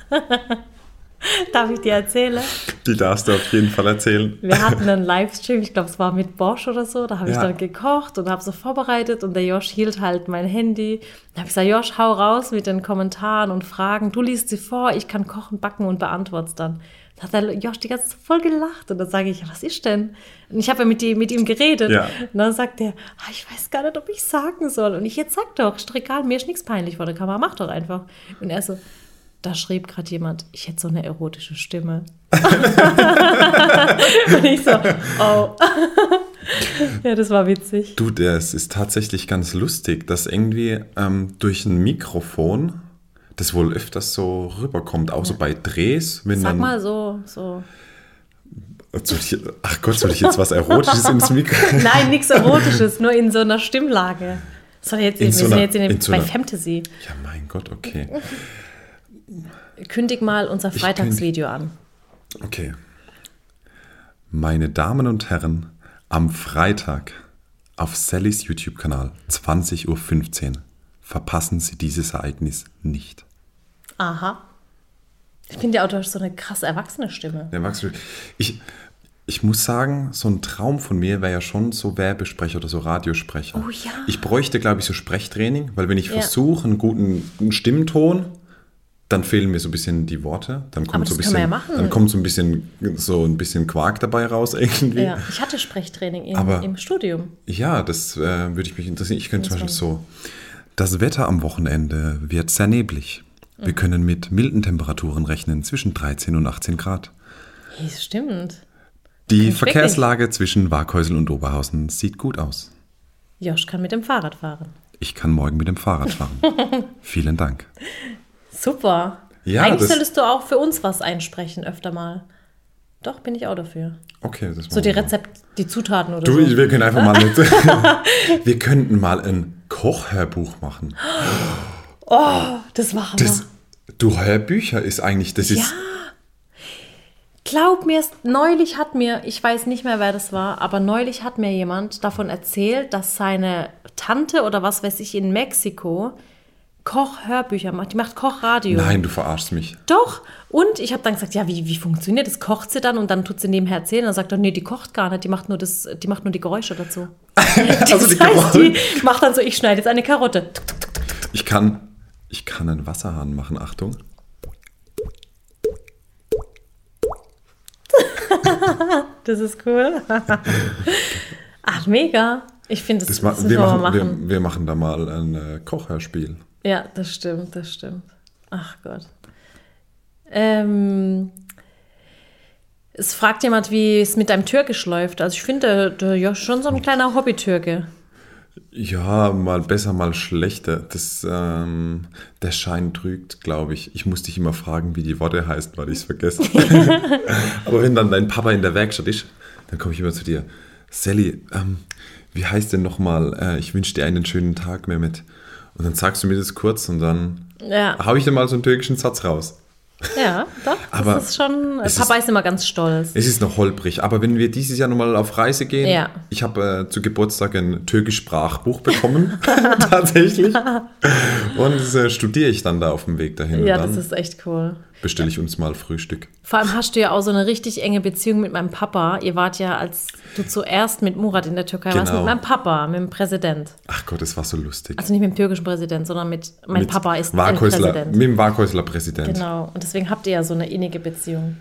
Darf ich dir erzählen? Die darfst du auf jeden Fall erzählen. Wir hatten einen Livestream, ich glaube, es war mit Bosch oder so. Da habe ich Ja. dann gekocht und habe so vorbereitet und der Josh hielt halt mein Handy. Da habe ich gesagt, Josh, hau raus mit den Kommentaren und Fragen. Du liest sie vor, ich kann kochen, backen und beantwort's dann. Da hat der Josh die ganze Zeit voll gelacht und dann sage ich, was ist denn? Und ich habe ja mit, die, mit ihm geredet. Ja. Und dann sagt er, ah, ich weiß gar nicht, ob ich sagen soll. Und ich jetzt sag doch, ist egal, mir ist nichts peinlich vor der Kamera, mach doch einfach. Und er so, da schrieb gerade jemand, ich hätte so eine erotische Stimme. und ich so, oh. ja, das war witzig. Du, das ist tatsächlich ganz lustig, dass irgendwie ähm, durch ein Mikrofon das wohl öfters so rüberkommt, auch so bei Drehs, wenn Sag dann. mal so, so. Ich, ach Gott, soll ich jetzt was Erotisches ins Mikro? Nein, nichts Erotisches, nur in so einer Stimmlage. Soll jetzt, In wir so sind einer- jetzt in dem, in so bei einer- Fantasy. Ja, mein Gott, okay. Kündig mal unser Freitagsvideo an. Okay. Meine Damen und Herren, am Freitag auf Sallys YouTube-Kanal 20.15 Uhr verpassen Sie dieses Ereignis nicht. Aha. Ich finde, der Autor hat so eine krass erwachsene Stimme. Ja, Max, ich, ich muss sagen, so ein Traum von mir wäre ja schon so Werbesprecher oder so Radiosprecher. Oh ja. Ich bräuchte, glaube ich, so Sprechtraining, weil wenn ich Ja. versuche, einen guten einen Stimmton, dann fehlen mir so ein bisschen die Worte. Dann kommt so ein das kann man bisschen, ja machen. dann kommt so ein bisschen so ein bisschen Quark dabei raus irgendwie. Ja, ich hatte Sprechtraining im, Aber- im Studium. Ja, das äh, würde ich mich interessieren. Ich könnte zum Beispiel so. Das Wetter am Wochenende wird sehr neblig. Mhm. Wir können mit milden Temperaturen rechnen, zwischen 13 und 18 Grad. Hey, das stimmt. Die Verkehrslage zwischen Waghäusel und Oberhausen sieht gut aus. Josh kann mit dem Fahrrad fahren. Ich kann morgen mit dem Fahrrad fahren. Vielen Dank. Super. Ja, Eigentlich das- solltest du auch für uns was einsprechen, öfter mal. Doch, bin ich auch dafür. Okay, das So die. Rezept, die Zutaten oder Du, so. wir können einfach mal nicht. wir könnten mal ein Kochhörbuch machen. Das machen Das, wir. du, Hörbücher ist eigentlich, das ist. Glaub mir, neulich hat mir, ich weiß nicht mehr, wer das war, aber neulich hat mir jemand davon erzählt, dass seine Tante oder was weiß ich in Mexiko Kochhörbücher macht. Die macht Kochradio. Nein, du verarschst mich. Doch. Und ich habe dann gesagt, ja, wie, wie funktioniert das? Kocht sie dann und dann tut sie nebenher erzählen. Und dann sagt er, nee, die kocht gar nicht, die macht nur, das, die, macht nur die Geräusche dazu. Also die das heißt, Geräusche. die macht dann so, ich schneide jetzt eine Karotte. Ich kann, ich kann einen Wasserhahn machen, Achtung. Das ist cool. Ach, mega. Ich finde, das, Das ma das müssen wir, wir machen, machen. Wir, wir machen da mal ein äh, Kochhörspiel. Ja, das stimmt, das stimmt. Ach Gott. Ähm, es fragt jemand, wie es mit deinem Türkisch läuft. Also ich finde, der Josh schon so ein kleiner Hobby-Türke. Ja, mal besser, mal schlechter. Das, ähm, der Schein trügt, glaube ich. Ich muss dich immer fragen, wie die Worte heißt, weil ich es vergesse. Aber wenn dann dein Papa in der Werkstatt ist, dann komme ich immer zu dir. Sally, ähm, wie heißt denn nochmal, äh, ich wünsche dir einen schönen Tag, Mehmet. Und dann sagst du mir das kurz und dann Ja, habe ich dir mal so einen türkischen Satz raus. ja doch. Aber das ist schon. es Papa ist- ist, immer ganz stolz. Es ist noch holprig, aber wenn wir dieses Jahr nochmal auf Reise gehen, Ja. ich habe äh, zu Geburtstag ein türkisch Sprachbuch bekommen, tatsächlich. Und das äh, studiere ich dann da auf dem Weg dahin. Ja, das dann ist echt cool. Bestelle ich uns mal Frühstück. Vor allem hast du ja auch so eine richtig enge Beziehung mit meinem Papa. Ihr wart ja, als du zuerst mit Murat in der Türkei warst, Genau. mit meinem Papa, mit dem Präsident. Ach Gott, das war so lustig. Also nicht mit dem türkischen Präsident, sondern mit, mein Mit Papa ist Warkhäusler, Präsident. Mit dem Warkhäusler Präsident. Genau. Und deswegen habt ihr ja so eine innige Beziehung.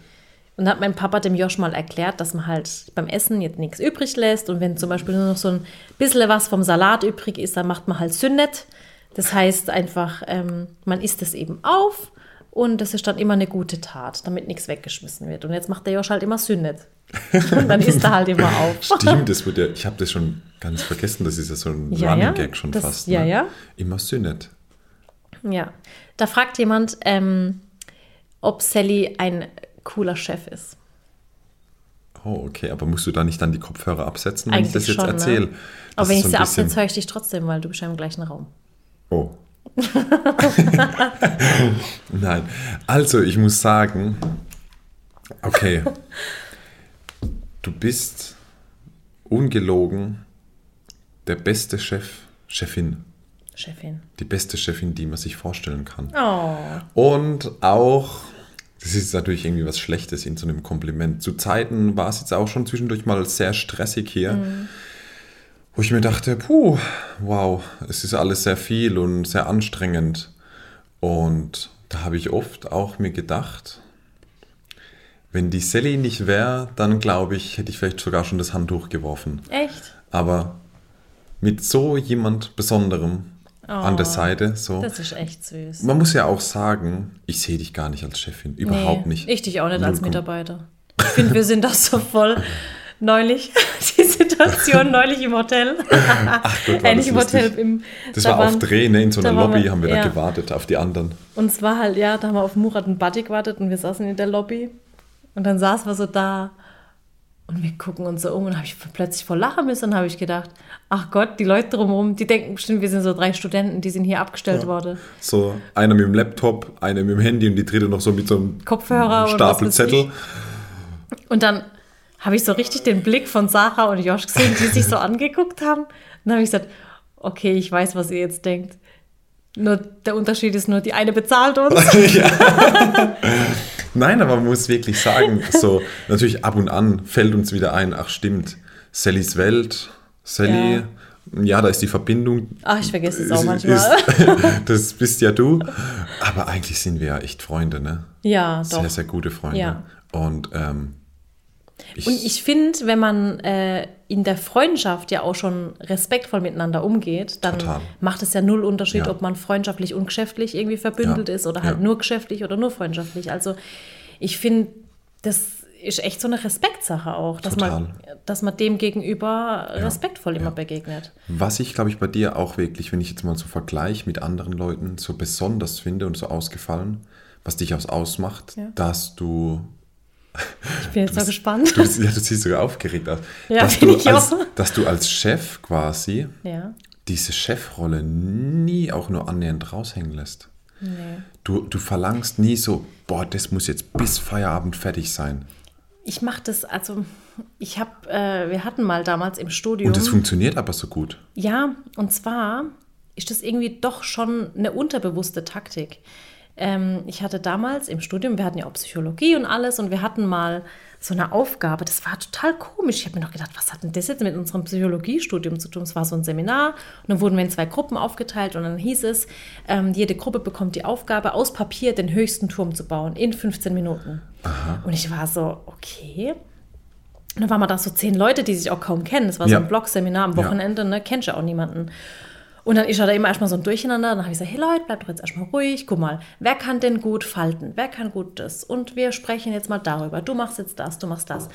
Und da hat mein Papa dem Josh mal erklärt, dass man halt beim Essen jetzt nichts übrig lässt. Und wenn zum Beispiel nur noch so ein bisschen was vom Salat übrig ist, dann macht man halt Sünnet. Das heißt einfach, ähm, man isst es eben auf und das ist dann immer eine gute Tat, damit nichts weggeschmissen wird. Und jetzt macht der Josh halt immer Sünnet. Und dann isst er halt immer auf. Stimmt, das wird ja, ich habe das schon ganz vergessen, das ist ja so ein Ja, Running ja, Gag schon das- fast. ja, ne? ja. Immer Sünnet. Ja. Da fragt jemand, ähm, ob Sally ein cooler Chef ist. Oh, okay, aber musst du da nicht dann die Kopfhörer absetzen, wenn Eigentlich ich das jetzt schon, erzähle? Ne? Aber wenn ich sie absetze, höre ich dich trotzdem, weil du bist ja im gleichen Raum. Oh. Nein. Also, ich muss sagen, okay. Du bist ungelogen der beste Chef, Chefin. Chefin. Die beste Chefin, die man sich vorstellen kann. Oh. Und auch, das ist natürlich irgendwie was Schlechtes in so einem Kompliment. Zu Zeiten war es jetzt auch schon zwischendurch mal sehr stressig hier, wo ich mir dachte, puh, wow, es ist alles sehr viel und sehr anstrengend. Und da habe ich oft auch mir gedacht, wenn die Sally nicht wäre, dann glaube ich, hätte ich vielleicht sogar schon das Handtuch geworfen. Echt? Aber mit so jemand Besonderem an der Oh, Seite, so. Das ist echt süß. Man muss ja auch sagen, ich sehe dich gar nicht als Chefin. Überhaupt Nee, nicht. Ich dich auch nicht als Null Komma- Mitarbeiter. Ich finde, wir sind das so voll. Neulich, die Situation neulich im Hotel. Ach Gott, war Äh, im Hotel, im, Das da war auf waren- Dreh, ne? in so einer Lobby wir- haben wir ja. da gewartet auf die anderen. Und es war halt, ja, da haben wir auf Murat und Buddy gewartet und wir saßen in der Lobby. Und dann saßen wir so da und wir gucken uns so um und habe ich plötzlich vor Lachen müssen und habe ich gedacht, ach Gott, die Leute drumherum, die denken bestimmt, wir sind so drei Studenten, die sind hier abgestellt worden. So einer mit dem Laptop, einer mit dem Handy und die dritte noch so mit so einem Kopfhörer Stapel Zettel. Und dann habe ich so richtig den Blick von Sarah und Josh gesehen, die sich so angeguckt haben. Und dann habe ich gesagt, okay, ich weiß, was ihr jetzt denkt. Nur der Unterschied ist nur, die eine bezahlt uns. Nein, aber man muss wirklich sagen, so natürlich ab und an fällt uns wieder ein, ach stimmt, Sallys Welt, Sally, ja, da ist die Verbindung. Ach, ich vergesse es auch manchmal. Ist, das bist ja du. Aber eigentlich sind wir ja echt Freunde, ne? ja, doch. Sehr, sehr gute Freunde. Ja. Und ähm, ich, Und ich finde, wenn man äh, in der Freundschaft ja auch schon respektvoll miteinander umgeht, dann Total. macht es ja null Unterschied, Ja. ob man freundschaftlich und geschäftlich irgendwie verbündelt Ja. ist oder halt Ja. nur geschäftlich oder nur freundschaftlich. Also ich finde, das ist echt so eine Respektsache auch, dass, man, dass man dem gegenüber respektvoll immer begegnet. Was ich, glaube ich, bei dir auch wirklich, wenn ich jetzt mal so vergleiche mit anderen Leuten, so besonders finde und so ausgefallen, was dich aus ausmacht, dass du, Ich bin jetzt so gespannt. du, ja, du siehst sogar aufgeregt aus, Ja, dass, bin du ich als, auch. dass du als Chef quasi Ja, diese Chefrolle nie auch nur annähernd raushängen lässt. nee. Du, du verlangst nie so, boah, das muss jetzt bis Feierabend fertig sein. Ich mache das, also ich habe, äh, wir hatten mal damals im Studium. Und das funktioniert aber so gut. Ja, und zwar ist das irgendwie doch schon eine unterbewusste Taktik. Ähm, ich hatte damals im Studium, wir hatten ja auch Psychologie und alles, und wir hatten mal so eine Aufgabe, das war total komisch. Ich habe mir noch gedacht, was hat denn das jetzt mit unserem Psychologiestudium zu tun? Es war so ein Seminar und dann wurden wir in zwei Gruppen aufgeteilt und dann hieß es, ähm, jede Gruppe bekommt die Aufgabe, aus Papier den höchsten Turm zu bauen in 15 Minuten. Und ich war so, okay. Und dann waren wir da so zehn Leute, die sich auch kaum kennen. Das war so Ja. ein Blog-Seminar am Ja. Wochenende, ne? Kennst ja auch niemanden. Und dann ist ja da immer erstmal so ein Durcheinander. Dann habe ich gesagt, hey Leute, bleibt doch jetzt erstmal ruhig. Guck mal, wer kann denn gut falten? Wer kann gut das? Und wir sprechen jetzt mal darüber. Du machst jetzt das, du machst das.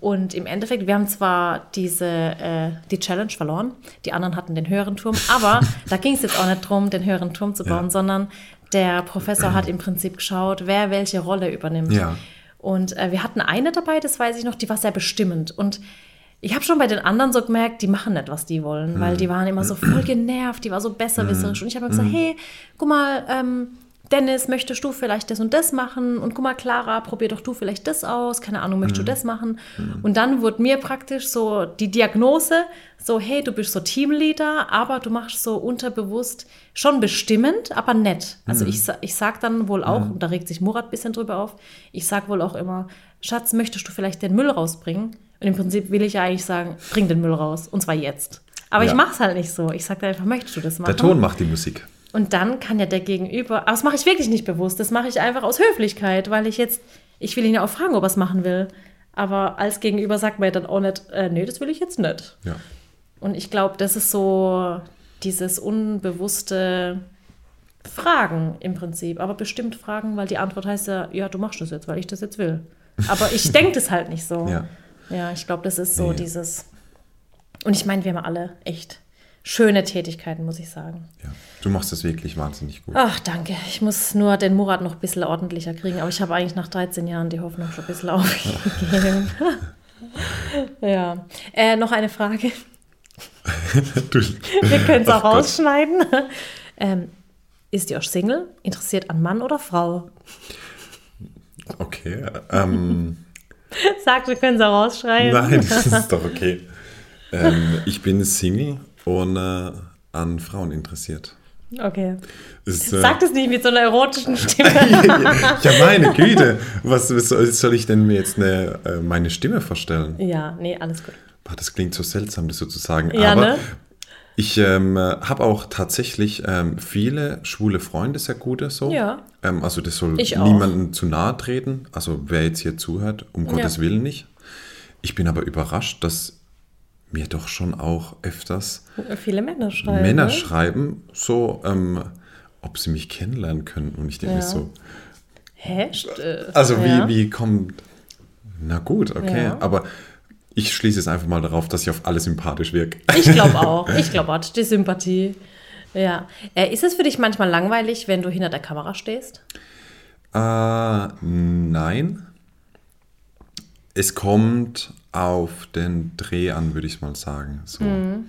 Und im Endeffekt, wir haben zwar diese, äh, die Challenge verloren. Die anderen hatten den höheren Turm. Aber da ging es jetzt auch nicht darum, den höheren Turm zu bauen, Ja. sondern der Professor hat im Prinzip geschaut, wer welche Rolle übernimmt. Ja. Und äh, wir hatten eine dabei, das weiß ich noch, die war sehr bestimmend. Und ich habe schon bei den anderen so gemerkt, die machen nicht, was die wollen, weil die waren immer so voll genervt, die war so besserwisserisch. Und ich habe gesagt, hey, guck mal, ähm, Dennis, möchtest du vielleicht das und das machen? Und guck mal, Clara, probier doch du vielleicht das aus. Keine Ahnung, möchtest du das machen? Und dann wurde mir praktisch so die Diagnose, so, hey, du bist so Teamleader, aber du machst so unterbewusst schon bestimmend, aber nett. Also ich, ich sag dann wohl auch, und da regt sich Murat ein bisschen drüber auf, ich sag wohl auch immer, Schatz, möchtest du vielleicht den Müll rausbringen? Und im Prinzip will ich ja eigentlich sagen, bring den Müll raus. Und zwar jetzt. Aber Ja. ich mach's halt nicht so. Ich sag dann einfach, möchtest du das machen? Der Ton macht die Musik. Und dann kann ja der Gegenüber, aber das mache ich wirklich nicht bewusst, das mache ich einfach aus Höflichkeit, weil ich jetzt, ich will ihn ja auch fragen, ob er es machen will. Aber als Gegenüber sagt man ja dann auch nicht, äh, nee, das will ich jetzt nicht. Ja. Und ich glaube, das ist so dieses unbewusste Fragen im Prinzip. Aber bestimmt Fragen, weil die Antwort heißt ja, ja, du machst das jetzt, weil ich das jetzt will. Aber ich denke das halt nicht so. Ja. Ja, ich glaube, das ist so Nee. dieses. Und ich meine, wir haben alle echt schöne Tätigkeiten, muss ich sagen. ja. Du machst das wirklich wahnsinnig gut. Ach, danke. Ich muss nur den Murat noch ein bisschen ordentlicher kriegen, aber ich habe eigentlich nach 13 Jahren die Hoffnung schon ein bisschen aufgegeben. ja. Äh, noch eine Frage. Wir können es auch Ach rausschneiden. Ähm, ist Josh Single? Interessiert an Mann oder Frau? okay. Ähm, Sagt, wir können es auch rausschreiben. nein, das ist doch okay. Ähm, ich bin Single und äh, an Frauen interessiert. Okay. Ist, äh, Sagt es nicht mit so einer erotischen Stimme. ja, meine Güte. Was soll ich denn mir jetzt eine, äh, meine Stimme vorstellen? ja, nee, alles gut. Das klingt so seltsam, das so zu sagen. Ja, Aber ne? ich ähm, habe auch tatsächlich ähm, viele schwule Freunde, sehr gute so. Ja. Ähm, also das soll niemandem zu nahe treten. Also wer jetzt hier zuhört, um Ja. Gottes Willen nicht. Ich bin aber überrascht, dass mir doch schon auch öfters Viele Männer schreiben. Männer ne? schreiben, so, ähm, ob sie mich kennenlernen können. Und ich denke mir Ja. so, Hä? Also ja. wie, wie kommt. Na gut, okay. Ja. Aber ich schließe es einfach mal darauf, dass ich auf alle sympathisch wirke. Ich glaube auch. Ich glaube auch. Die Sympathie. Ja. Äh, ist es für dich manchmal langweilig, wenn du hinter der Kamera stehst? Äh, nein. Es kommt auf den Dreh an, würde ich mal sagen. So. Mhm.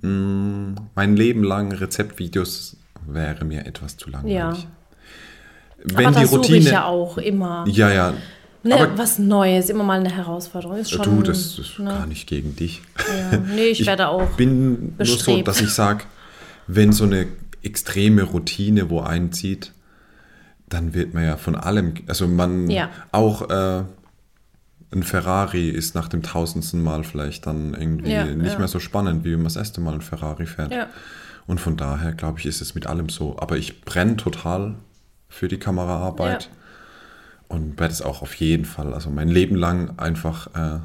Mm, mein Leben lang Rezeptvideos wäre mir etwas zu langweilig. Ja. Wenn Aber die das suche Routine. ich ja auch immer. ja, ja. Ne, aber was Neues, immer mal eine Herausforderung. Ist schon, du, das ist ne? gar nicht gegen dich. Ja. Nee, ich, werde auch. bin nur so, dass ich sage, wenn so eine extreme Routine wo einzieht, dann wird man ja von allem, also man Ja. auch äh, ein Ferrari ist nach dem tausendsten Mal vielleicht dann irgendwie Ja, nicht ja. mehr so spannend, wie wenn man das erste Mal ein Ferrari fährt. Und von daher, glaube ich, ist es mit allem so. Aber ich brenne total für die Kameraarbeit und werde es auch auf jeden Fall, also mein Leben lang einfach äh,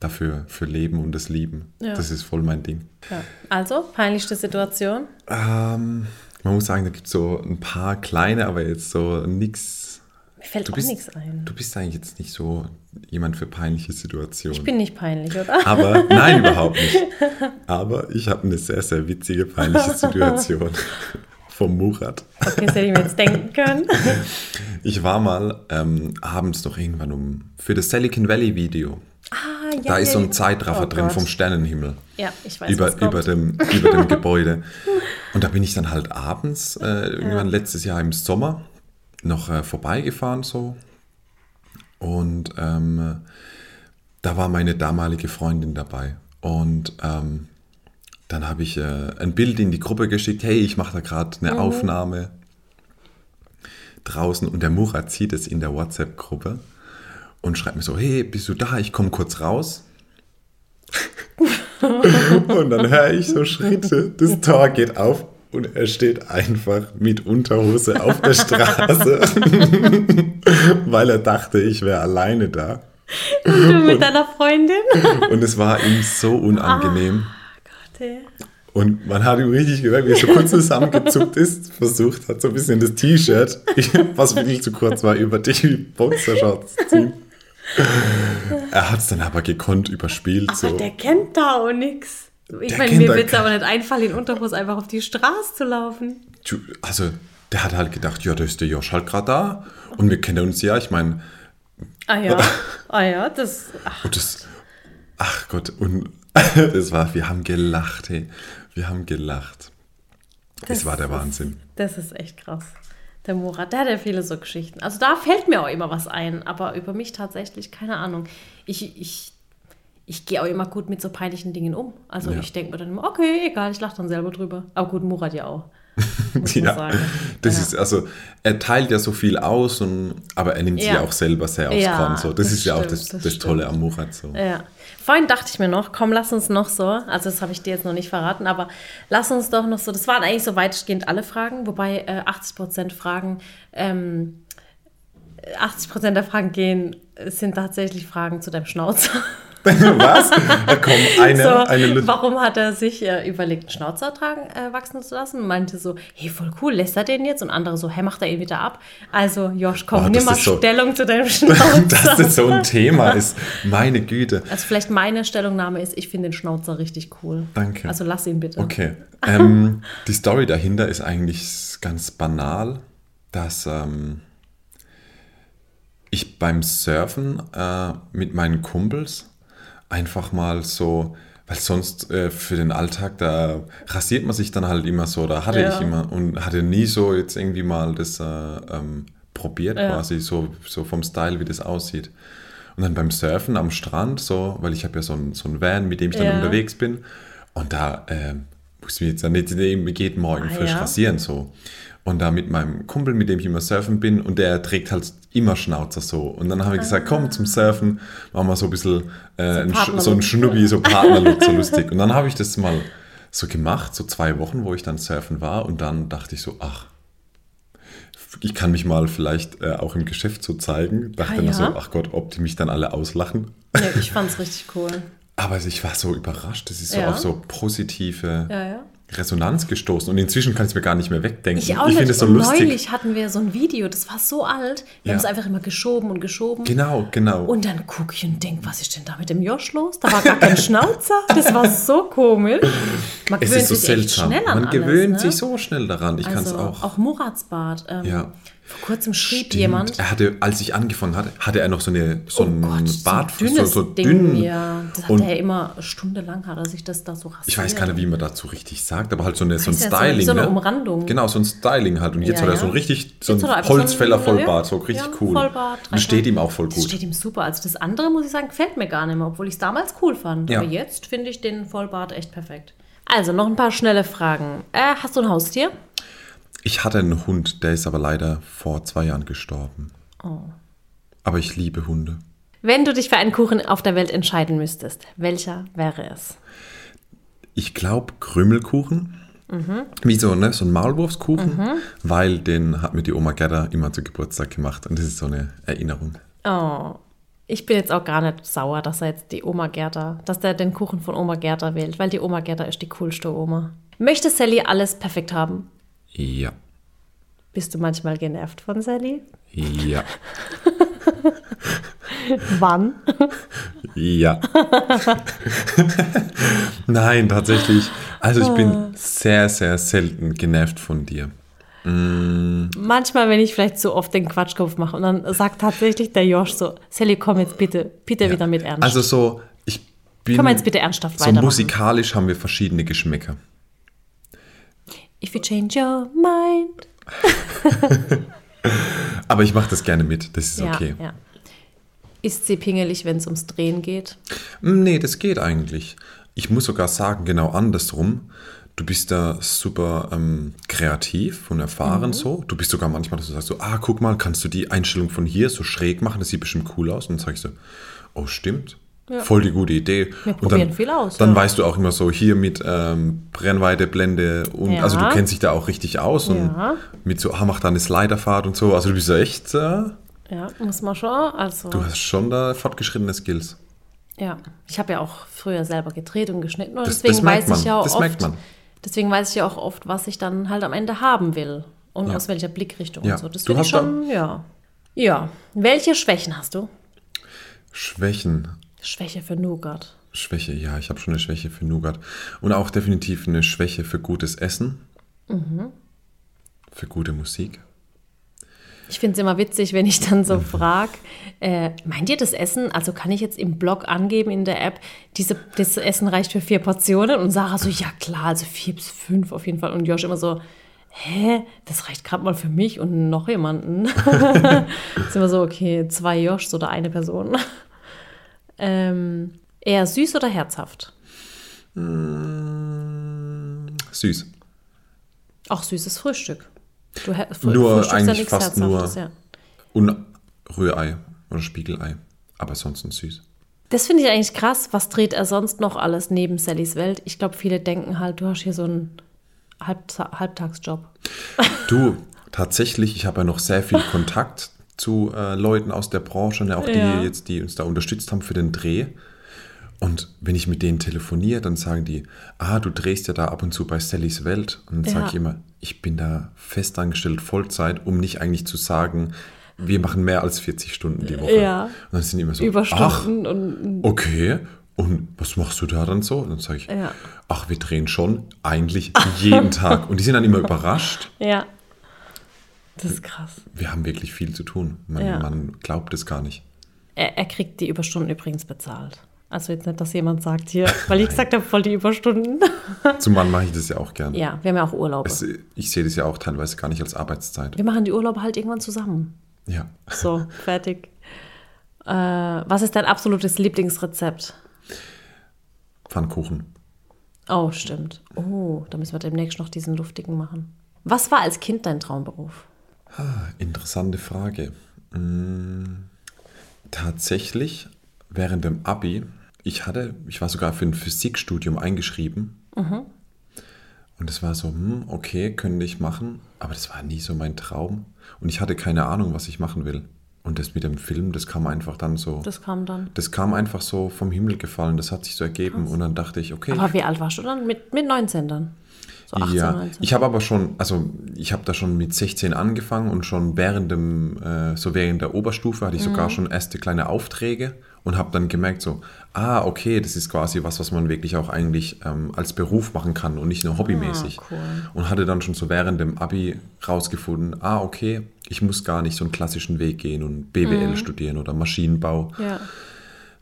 dafür für leben und das lieben. Ja. Das ist voll mein Ding. Ja. Also, peinlichste Situation. Ähm, man muss sagen, da gibt es so ein paar kleine, aber jetzt so nichts. Mir fällt Du auch nichts ein. du bist eigentlich jetzt nicht so jemand für peinliche Situationen. Ich bin nicht peinlich, oder? aber nein, überhaupt nicht. Aber ich habe eine sehr, sehr witzige, peinliche Situation vom Murat. Okay, das hätte ich mir jetzt denken können. Ich war mal ähm, abends noch irgendwann um für das Silicon Valley Video. Ah, ja, Da ist ja, so ja. ein Zeitraffer Oh drin Gott. vom Sternenhimmel. Ja, ich weiß, über, über, dem, über dem Gebäude. Und da bin ich dann halt abends, äh, irgendwann letztes Jahr im Sommer, noch äh, vorbeigefahren so. Und ähm, da war meine damalige Freundin dabei. Und ähm, dann habe ich äh, ein Bild in die Gruppe geschickt, hey, ich mache da gerade eine Mhm. Aufnahme draußen. Und der Murat sieht es in der WhatsApp-Gruppe und schreibt mir so, hey, bist du da? Ich komme kurz raus. Und dann höre ich so Schritte, das Tor geht auf und er steht einfach mit Unterhose auf der Straße, weil er dachte, ich wäre alleine da. Du mit deiner Freundin? Und es war ihm so unangenehm. Gott, ey. Und man hat ihm richtig gemerkt, wie er so kurz zusammengezuckt ist, versucht hat, so ein bisschen das T-Shirt, was viel zu kurz war, über die Boxershorts zu ziehen. Er hat es dann aber gekonnt überspielt. Aber so. der kennt da auch nix. Ich Der meine, mir wird es aber nicht einfallen, in Unterhose einfach auf die Straße zu laufen. Also, der hat halt gedacht, ja, da ist der Josh halt gerade da. Und wir kennen uns ja, ich meine, Ah ja, ah ja, das... Ach, und das, Ach Gott, und es war, wir haben gelacht, hey. Wir haben gelacht. Das es war der ist- Wahnsinn. Das ist echt krass. Der Murat, der hat ja viele so Geschichten. Also da fällt mir auch immer was ein, aber über mich tatsächlich, keine Ahnung. Ich, ich, ich gehe auch immer gut mit so peinlichen Dingen um. Also Ja. ich denke mir dann immer, okay, egal, ich lache dann selber drüber. Aber gut, Murat ja auch. Ja, das Ja. ist, also, er teilt ja so viel aus, und, aber er nimmt sich Ja. auch selber sehr aufs Ja, Korn. So. Das, das ist ja auch stimmt, das, das das, Tolle stimmt. am Murat. So. Ja. Vorhin dachte ich mir noch, komm, lass uns noch so, also das habe ich dir jetzt noch nicht verraten, aber lass uns doch noch so, das waren eigentlich so weitestgehend alle Fragen, wobei äh, 80% Fragen, ähm, 80% der Fragen gehen, sind tatsächlich Fragen zu deinem Schnauzer. Was? Ja, komm, eine, so, eine warum hat er sich äh, überlegt, einen Schnauzer tragen, äh, wachsen zu lassen? Und meinte so, hey, voll cool, lässt er den jetzt? Und andere so, hey, macht er ihn wieder ab? Also, Josh, komm, Oh, nimm mal so- Stellung zu deinem Schnauzer. Dass das so ein Thema ist. Meine Güte. Also vielleicht meine Stellungnahme ist, ich finde den Schnauzer richtig cool. Danke. Also lass ihn bitte. Okay. Ähm, die Story dahinter ist eigentlich ganz banal, dass ähm, ich beim Surfen äh, mit meinen Kumpels einfach mal so, weil sonst äh, für den Alltag, da rasiert man sich dann halt immer so, da hatte Ja. ich immer und hatte nie so jetzt irgendwie mal das äh, ähm, probiert Ja. quasi, so, so vom Style, wie das aussieht. Und dann beim Surfen am Strand, so, weil ich habe ja so ein, so ein Van, mit dem ich dann Ja. unterwegs bin. Und da äh, muss ich mir jetzt ja nicht jeden Morgen Ah, frisch rasieren. so. Und da mit meinem Kumpel, mit dem ich immer surfen bin, und der trägt halt immer Schnauzer so. Und dann habe ich gesagt, komm zum Surfen, machen wir so ein bisschen äh, ein Sch- Partnerlook. so ein Schnubbi, so Partnerlook, so lustig. Und dann habe ich das mal so gemacht, so zwei Wochen, wo ich dann surfen war. Und dann dachte ich so, ach, ich kann mich mal vielleicht äh, auch im Geschäft so zeigen. Dachte Ah, dann ja? so, ach Gott, ob die mich dann alle auslachen. Ja, ich fand's richtig cool. Aber ich war so überrascht, das ist so Ja. auf so positive Ja, ja. Resonanz gestoßen. Und inzwischen kann ich es mir gar nicht mehr wegdenken. Ich auch finde nicht. es so lustig. neulich hatten wir so ein Video, das war so alt. Wir Ja. haben es einfach immer geschoben und geschoben. Genau, genau. Und dann gucke ich und denke, was ist denn da mit dem Josh los? Da war gar kein Schnauzer. Das war so komisch. Man es gewöhnt ist so sich seltsam. schnell an Man alles, gewöhnt ne? sich so schnell daran. Ich kann es also, auch. Auch Murats Bart. Ähm, Ja. Vor kurzem schrieb Stimmt. jemand. Er hatte, als ich angefangen hatte, hatte er noch so, eine, so Oh ein Gott, Bart, so ein dünnes so, so Ding, dünn. ja. Das hat Und- er immer stundenlang hat er sich das da so rasiert. Ich weiß gar nicht, wie man dazu richtig sagt, aber halt so, eine, so ein ja Styling. so eine ne? Umrandung. Genau, so ein Styling halt. Und jetzt Ja, hat er so ein richtig, so ein er einfach so ein- Holzfäller Vollbart, ja, so richtig ja, cool. Vollbart, Und steht ihm auch voll Das gut. steht ihm super. Also das andere, muss ich sagen, gefällt mir gar nicht mehr, obwohl ich es damals cool fand. Aber jetzt finde ich den Vollbart echt perfekt. Also, noch ein paar schnelle Fragen. Äh, hast du ein Haustier? Ich hatte einen Hund, der ist aber leider vor zwei Jahren gestorben. Oh. Aber ich liebe Hunde. Wenn du dich für einen Kuchen auf der Welt entscheiden müsstest, welcher wäre es? Ich glaube Krümelkuchen. Wie so, ne, so ein Maulwurfskuchen, weil den hat mir die Oma Gerda immer zu Geburtstag gemacht. Und das ist so eine Erinnerung. Oh, ich bin jetzt auch gar nicht sauer, dass er jetzt die Oma Gerda, dass der den Kuchen von Oma Gerda wählt, weil die Oma Gerda ist die coolste Oma. Möchte Sally alles perfekt haben? Ja. Bist du manchmal genervt von Sally? Ja. Wann? Ja. Nein, tatsächlich. Also ich bin sehr, sehr selten genervt von dir. Manchmal, wenn ich vielleicht zu oft den Quatschkopf mache und dann sagt tatsächlich der Josh so, Sally, komm jetzt bitte, bitte wieder mit Ernst. Also so, ich bin. Wir jetzt bitte ernsthaft So weitermachen? musikalisch haben wir verschiedene Geschmäcker. If you change your mind. Aber ich mache das gerne mit. Das ist Ja, okay. ja. Ist sie pingelig, wenn es ums Drehen geht? Mm, Nee, das geht eigentlich. Ich muss sogar sagen, genau andersrum. Du bist da super ähm, kreativ und Mhm. erfahren so. Du bist sogar manchmal, dass du sagst so, ah, guck mal, kannst du die Einstellung von hier so schräg machen? Das sieht bestimmt cool aus. Und dann sag ich so, oh, stimmt. Voll die gute Idee. Wir und probieren dann, viel aus, Dann ja. weißt du auch immer so, hier mit ähm, Brennweite, Blende und Ja. also du kennst dich da auch richtig aus und Ja. mit so, ah, mach da eine Sliderfahrt und so. Also du bist ja echt, äh, Ja, muss man schon. Also, du hast schon da fortgeschrittene Skills. ja. Ich habe ja auch früher selber gedreht und geschnitten und Das- deswegen das merkt weiß man, ich ja auch das oft, deswegen weiß ich ja auch oft, was ich dann halt am Ende haben will und Ja. aus welcher Blickrichtung Ja. und so. Das finde ich schon, ja. Ja. Welche Schwächen hast du? Schwächen. Schwäche für Nougat. Schwäche, ja, ich habe schon eine Schwäche für Nougat. Und auch definitiv eine Schwäche für gutes Essen. Mhm. Für gute Musik. Ich finde es immer witzig, wenn ich dann so frage, äh, meint ihr das Essen, also kann ich jetzt im Blog angeben in der App, diese, das Essen reicht für vier Portionen? Und Sarah so, ja klar, also vier bis fünf auf jeden Fall. Und Josh immer so, hä, das reicht gerade mal für mich und noch jemanden. ist immer so, okay, zwei Joshs oder eine Person. Ähm, eher süß oder herzhaft? Süß. Auch süßes Frühstück. Du, her- Nur frühstückst ja eigentlich nichts fast nur- Herzhaftes, ja. Und Rührei oder Spiegelei. Aber sonst süß. Das finde ich eigentlich krass. Was dreht er sonst noch alles neben Sallys Welt? Ich glaube, viele denken halt, du hast hier so einen Halb Halbtagsjob. Du, tatsächlich, ich habe ja noch sehr viel Kontakt zu äh, Leuten aus der Branche, ne, auch die Ja. jetzt, die uns da unterstützt haben für den Dreh. Und wenn ich mit denen telefoniere, dann sagen die, ah, du drehst ja da ab und zu bei Sallys Welt. Und dann Ja. sage ich immer, ich bin da festangestellt Vollzeit, um nicht eigentlich zu sagen, wir machen mehr als 40 Stunden die Woche. Ja. Und dann sind die immer so, ach, Überstunden und okay. Und was machst du da dann so? Und dann sage ich, Ja. ach, wir drehen schon eigentlich jeden Tag. Und die sind dann immer überrascht. ja. Das ist krass. Wir haben wirklich viel zu tun. Man, Ja. man glaubt es gar nicht. Er, er kriegt die Überstunden übrigens bezahlt. Also jetzt nicht, dass jemand sagt hier, weil ich gesagt habe, voll die Überstunden. Zum Mann mache ich das ja auch gern. ja, wir haben ja auch Urlaube. Es, ich sehe das ja auch teilweise gar nicht als Arbeitszeit. Wir machen die Urlaube halt irgendwann zusammen. Ja. So, fertig. Äh, was ist dein absolutes Lieblingsrezept? Pfannkuchen. Oh, stimmt. Oh, da müssen wir demnächst noch diesen luftigen machen. Was war als Kind dein Traumberuf? Interessante Frage. Mm, tatsächlich, während dem Abi, ich hatte, ich war sogar für ein Physikstudium eingeschrieben. Und es war so, hm, okay, könnte ich machen, aber das war nie so mein Traum. Und ich hatte keine Ahnung, was ich machen will. Und das mit dem Film, das kam einfach dann so. Das kam dann. Das kam einfach so vom Himmel gefallen, das hat sich so ergeben und dann dachte ich, okay. Aber wie alt warst du dann? Mit, mit 19 dann? So 18, ja, 19. ich habe aber schon, also ich habe da schon mit 16 angefangen und schon während dem, äh, so während der Oberstufe hatte ich Mhm. sogar schon erste kleine Aufträge und habe dann gemerkt so, ah, okay, das ist quasi was, was man wirklich auch eigentlich ähm, als Beruf machen kann und nicht nur hobbymäßig. Ah, cool. Und hatte dann schon so während dem Abi rausgefunden, ah, okay, ich muss gar nicht so einen klassischen Weg gehen und BWL studieren oder Maschinenbau, ja.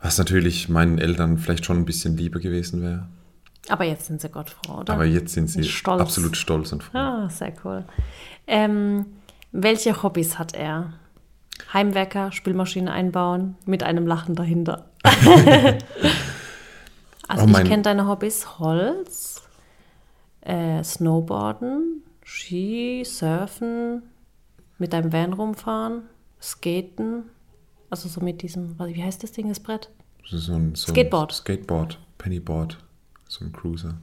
was natürlich meinen Eltern vielleicht schon ein bisschen lieber gewesen wäre. Aber jetzt sind sie Gottfrau, oder? Aber jetzt sind sie Stolz. absolut stolz und froh. Ah, sehr cool. Ähm, welche Hobbys hat er? Heimwerker, Spülmaschine einbauen, mit einem Lachen dahinter. also Oh, ich kenne deine Hobbys Holz, äh, Snowboarden, Ski, Surfen, mit deinem Van rumfahren, Skaten, also so mit diesem, wie heißt das Ding, das Brett? So ein, so Skateboard. Skateboard, Pennyboard, so ein Cruiser.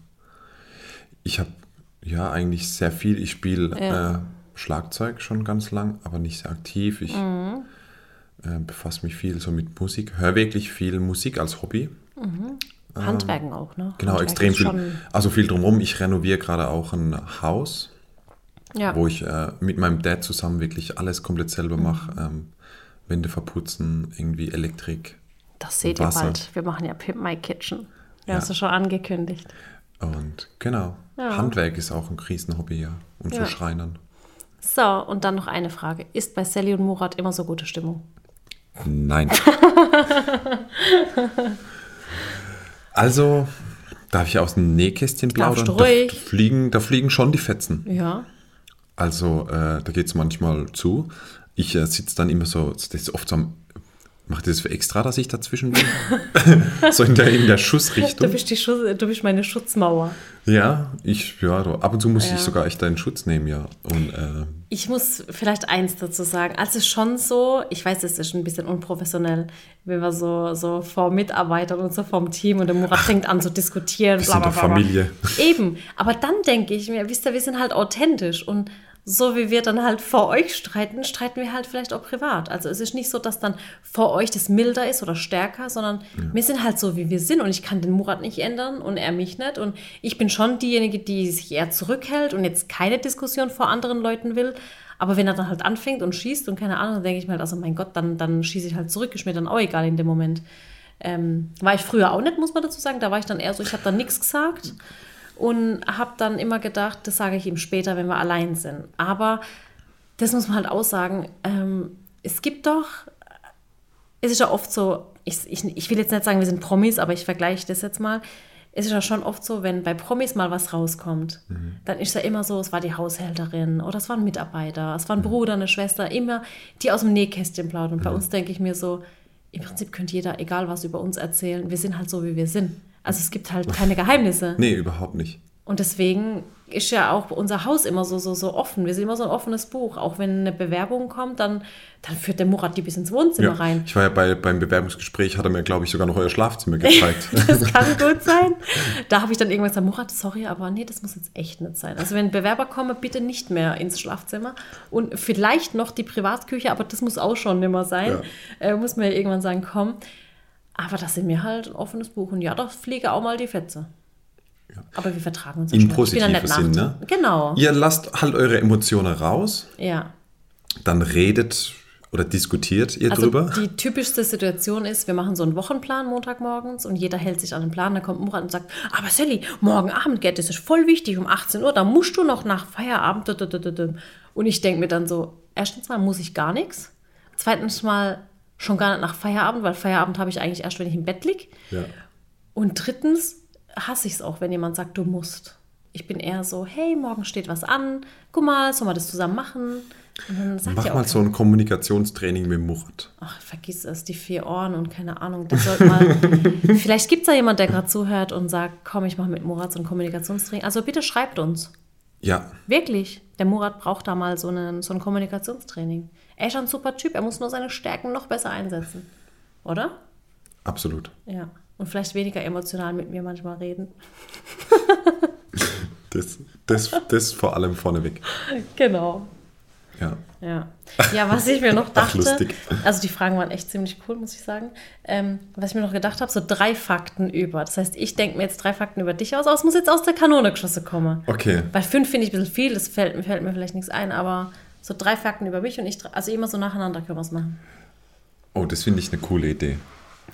Ich habe ja eigentlich sehr viel. Ich spiele Ja. äh, Schlagzeug schon ganz lang, aber nicht sehr aktiv. Ich Mhm. äh, befasse mich viel so mit Musik, höre wirklich viel Musik als Hobby. Handwerken auch, ne? Genau, Handwerk extrem viel. Also viel drumherum. Ich renoviere gerade auch ein Haus, Ja. wo ich äh, mit meinem Dad zusammen wirklich alles komplett selber Mhm. mache. Ähm, Wände verputzen, irgendwie Elektrik. Das seht Wasser. ihr bald. Wir machen ja Pimp My Kitchen. Ja, Ja. hast du schon angekündigt. Und genau, Ja. Handwerk ist auch ein Riesenhobby, ja. Und so Schreinern. So, und dann noch eine Frage. Ist bei Sally und Murat immer so gute Stimmung? Nein. also, darf ich aus dem Nähkästchen plaudern? Da, fliegen, da fliegen schon die Fetzen. Ja. Also, äh, da geht es manchmal zu. Ich äh, sitze dann immer so, das ist oft so am, macht ihr das für extra, dass ich dazwischen bin? so in der, in der Du Schussrichtung. bist, die Schutz, du bist meine Schutzmauer. Ja, ich, ja, ab und zu muss Ja. ich sogar echt deinen Schutz nehmen, ja. Und äh, Ich muss vielleicht eins dazu sagen. Also schon so, ich weiß, es ist ein bisschen unprofessionell, wenn wir so, so vor Mitarbeitern und so vom Team und der Murat fängt an zu diskutieren. wir sind doch Familie. Eben. Aber dann denke ich mir, wisst ihr, wir sind halt authentisch und so wie wir dann halt vor euch streiten, streiten wir halt vielleicht auch privat. Also es ist nicht so, dass dann vor euch das milder ist oder stärker, sondern wir sind halt so, wie wir sind und ich kann den Murat nicht ändern und er mich nicht und ich bin schon diejenige, die sich eher zurückhält und jetzt keine Diskussion vor anderen Leuten will. Aber wenn er dann halt anfängt und schießt und keine Ahnung, dann denke ich mir halt, also mein Gott, dann, dann schieße ich halt zurück, ist mir dann auch egal in dem Moment. Ähm, war ich früher auch nicht, muss man dazu sagen. Da war ich dann eher so, ich habe dann nichts gesagt und habe dann immer gedacht, das sage ich ihm später, wenn wir allein sind. Aber das muss man halt auch sagen. Ähm, es gibt doch, es ist ja oft so, ich, ich, ich will jetzt nicht sagen, wir sind Promis, aber ich vergleiche das jetzt mal. Es ist ja schon oft so, wenn bei Promis mal was rauskommt, dann ist ja immer so, es war die Haushälterin oder es war ein Mitarbeiter, es war ein Bruder, eine Schwester, immer die aus dem Nähkästchen plaudern. Und bei uns denke ich mir so, im Prinzip könnte jeder, egal was über uns erzählen, wir sind halt so, wie wir sind. Also es gibt halt keine Geheimnisse. Nee, überhaupt nicht. Und deswegen ist ja auch unser Haus immer so, so, so offen. Wir sind immer so ein offenes Buch. Auch wenn eine Bewerbung kommt, dann, dann führt der Murat die bis ins Wohnzimmer Ja. rein. Ich war ja bei, beim Bewerbungsgespräch, hat er mir, glaube ich, sogar noch euer Schlafzimmer gezeigt. Das kann gut sein. Da habe ich dann irgendwann gesagt, Murat, sorry, aber nee, das muss jetzt echt nicht sein. Also wenn Bewerber kommen, bitte nicht mehr ins Schlafzimmer. Und vielleicht noch die Privatküche, aber das muss auch schon nimmer sein. Äh, muss man ja irgendwann sagen, komm. Aber das sind mir halt ein offenes Buch. Und ja, da fliege auch mal die Fetze. Aber wir vertragen uns ja Im ja positiven Sinn, ne? Genau. Ihr lasst halt eure Emotionen raus, Ja. dann redet oder diskutiert ihr Also drüber. die typischste Situation ist, wir machen so einen Wochenplan Montagmorgens und jeder hält sich an den Plan. Dann kommt Murat und sagt, aber Sally, morgen Abend, gell, das ist voll wichtig, um 18 Uhr, da musst du noch nach Feierabend. Und ich denke mir dann so, erstens mal muss ich gar nichts. Zweitens mal schon gar nicht nach Feierabend, weil Feierabend habe ich eigentlich erst, wenn ich im Bett liege. Ja. Und drittens hasse ich es auch, wenn jemand sagt, du musst. Ich bin eher so, hey, morgen steht was an, guck mal, sollen wir das zusammen machen? Mach mal so ein Kommunikationstraining mit Murat. Ach, vergiss es, die vier Ohren und keine Ahnung. Das sollte mal. vielleicht gibt es da jemand, der gerade zuhört und sagt, komm, ich mache mit Murat so ein Kommunikationstraining. Also bitte schreibt uns. Ja, Wirklich. Der Murat braucht da mal so, einen, so ein Kommunikationstraining. Er ist ein super Typ, er muss nur seine Stärken noch besser einsetzen. Oder? absolut. Ja. Und vielleicht weniger emotional mit mir manchmal reden. Das, das, das vor allem vorneweg. Genau. Ja. Ja. ja, was ich mir noch Ach, dachte, lustig. also die Fragen waren echt ziemlich cool, muss ich sagen. Ähm, was ich mir noch gedacht habe, so drei Fakten über. Das heißt, ich denke mir jetzt drei Fakten über dich aus, aber es muss jetzt aus der Kanone geschossen kommen. Okay. Bei fünf finde ich ein bisschen viel, das fällt, fällt mir vielleicht nichts ein, aber so drei Fakten über mich und ich, also immer so nacheinander können wir es machen. Oh, das finde ich eine coole Idee.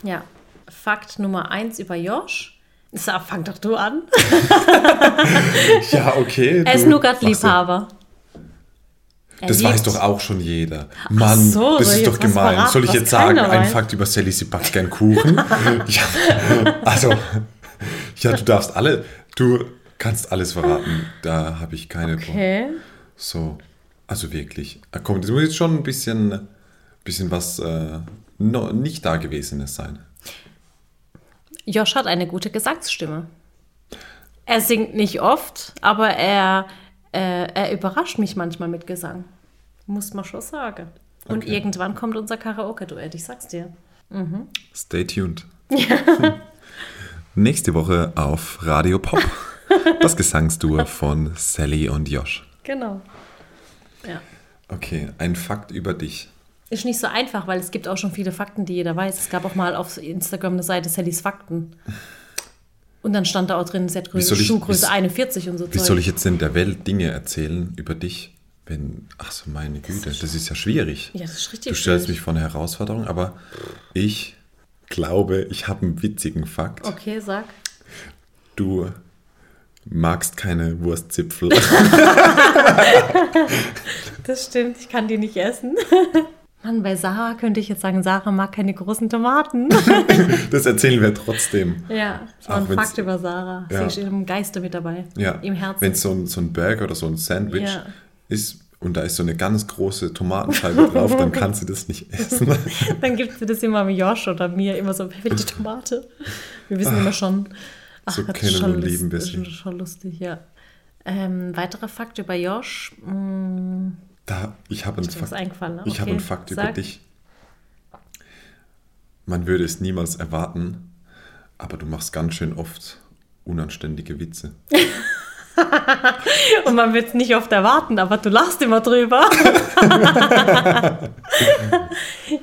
Ja. Fakt Nummer eins über Josh. So, fang doch du an. Ja, okay. Er ist Nougat-Liebhaber. Er Das weiß doch auch schon jeder. Mann, so, das ist doch gemein. verraten, Soll ich jetzt sagen, ein? Fakt über Sally, sie backt gern Kuchen? ja, also, ja, du darfst alle, du kannst alles verraten. Da habe ich keine Pro- Okay. So, also wirklich. Ah, Komm, das muss jetzt schon ein bisschen, bisschen was äh, no, nicht Dagewesenes sein. Josh hat eine gute Gesangsstimme. Er singt nicht oft, aber er, äh, er überrascht mich manchmal mit Gesang. Muss man schon sagen. Und Okay. irgendwann kommt unser Karaoke-Duett, ich sag's dir. Stay tuned. Nächste Woche auf Radio Pop. Das Gesangsduo von Sally und Josh. Genau. Ja. Okay, ein Fakt über dich. Ist nicht so einfach, weil es gibt auch schon viele Fakten, die jeder weiß. Es gab auch mal auf Instagram eine Seite Sallys Fakten. Und dann stand da auch drin, sie hat Größe, ich- Schuhgröße wie- 41 und so Wie Zeug. soll ich jetzt denn der Welt Dinge erzählen über dich, wenn. Ach so, meine Güte, das ist ja schwierig. Ja, das ist richtig Du stellst schwierig. mich vor eine Herausforderung, aber ich glaube, ich habe einen witzigen Fakt. Okay, sag. Du magst keine Wurstzipfel. Das stimmt, ich kann die nicht essen. Mann, bei Sarah könnte ich jetzt sagen, Sarah mag keine großen Tomaten. Das erzählen wir trotzdem. Ja, das war ein Fakt über Sarah. Ja. Sie ist im Geiste mit dabei. Ja, Im Herzen. wenn es so ein, so ein Burger oder so ein Sandwich Ja. ist und da ist so eine ganz große Tomatenscheibe drauf, dann kann sie das nicht essen. Dann gibt sie das immer mit Josh oder mir, immer so, wer will die Tomate? Wir wissen immer schon. Ach, das ist kennen schon, und lieben wir ist sie. schon, schon lustig, ja. Ähm, weiterer Fakt über Josh. Mm, Da, ich habe einen Fakt, ne? ich habe Okay, einen Fakt über sag. dich. Man würde es niemals erwarten, aber du machst ganz schön oft unanständige Witze. Und man wird es nicht oft erwarten, aber du lachst immer drüber.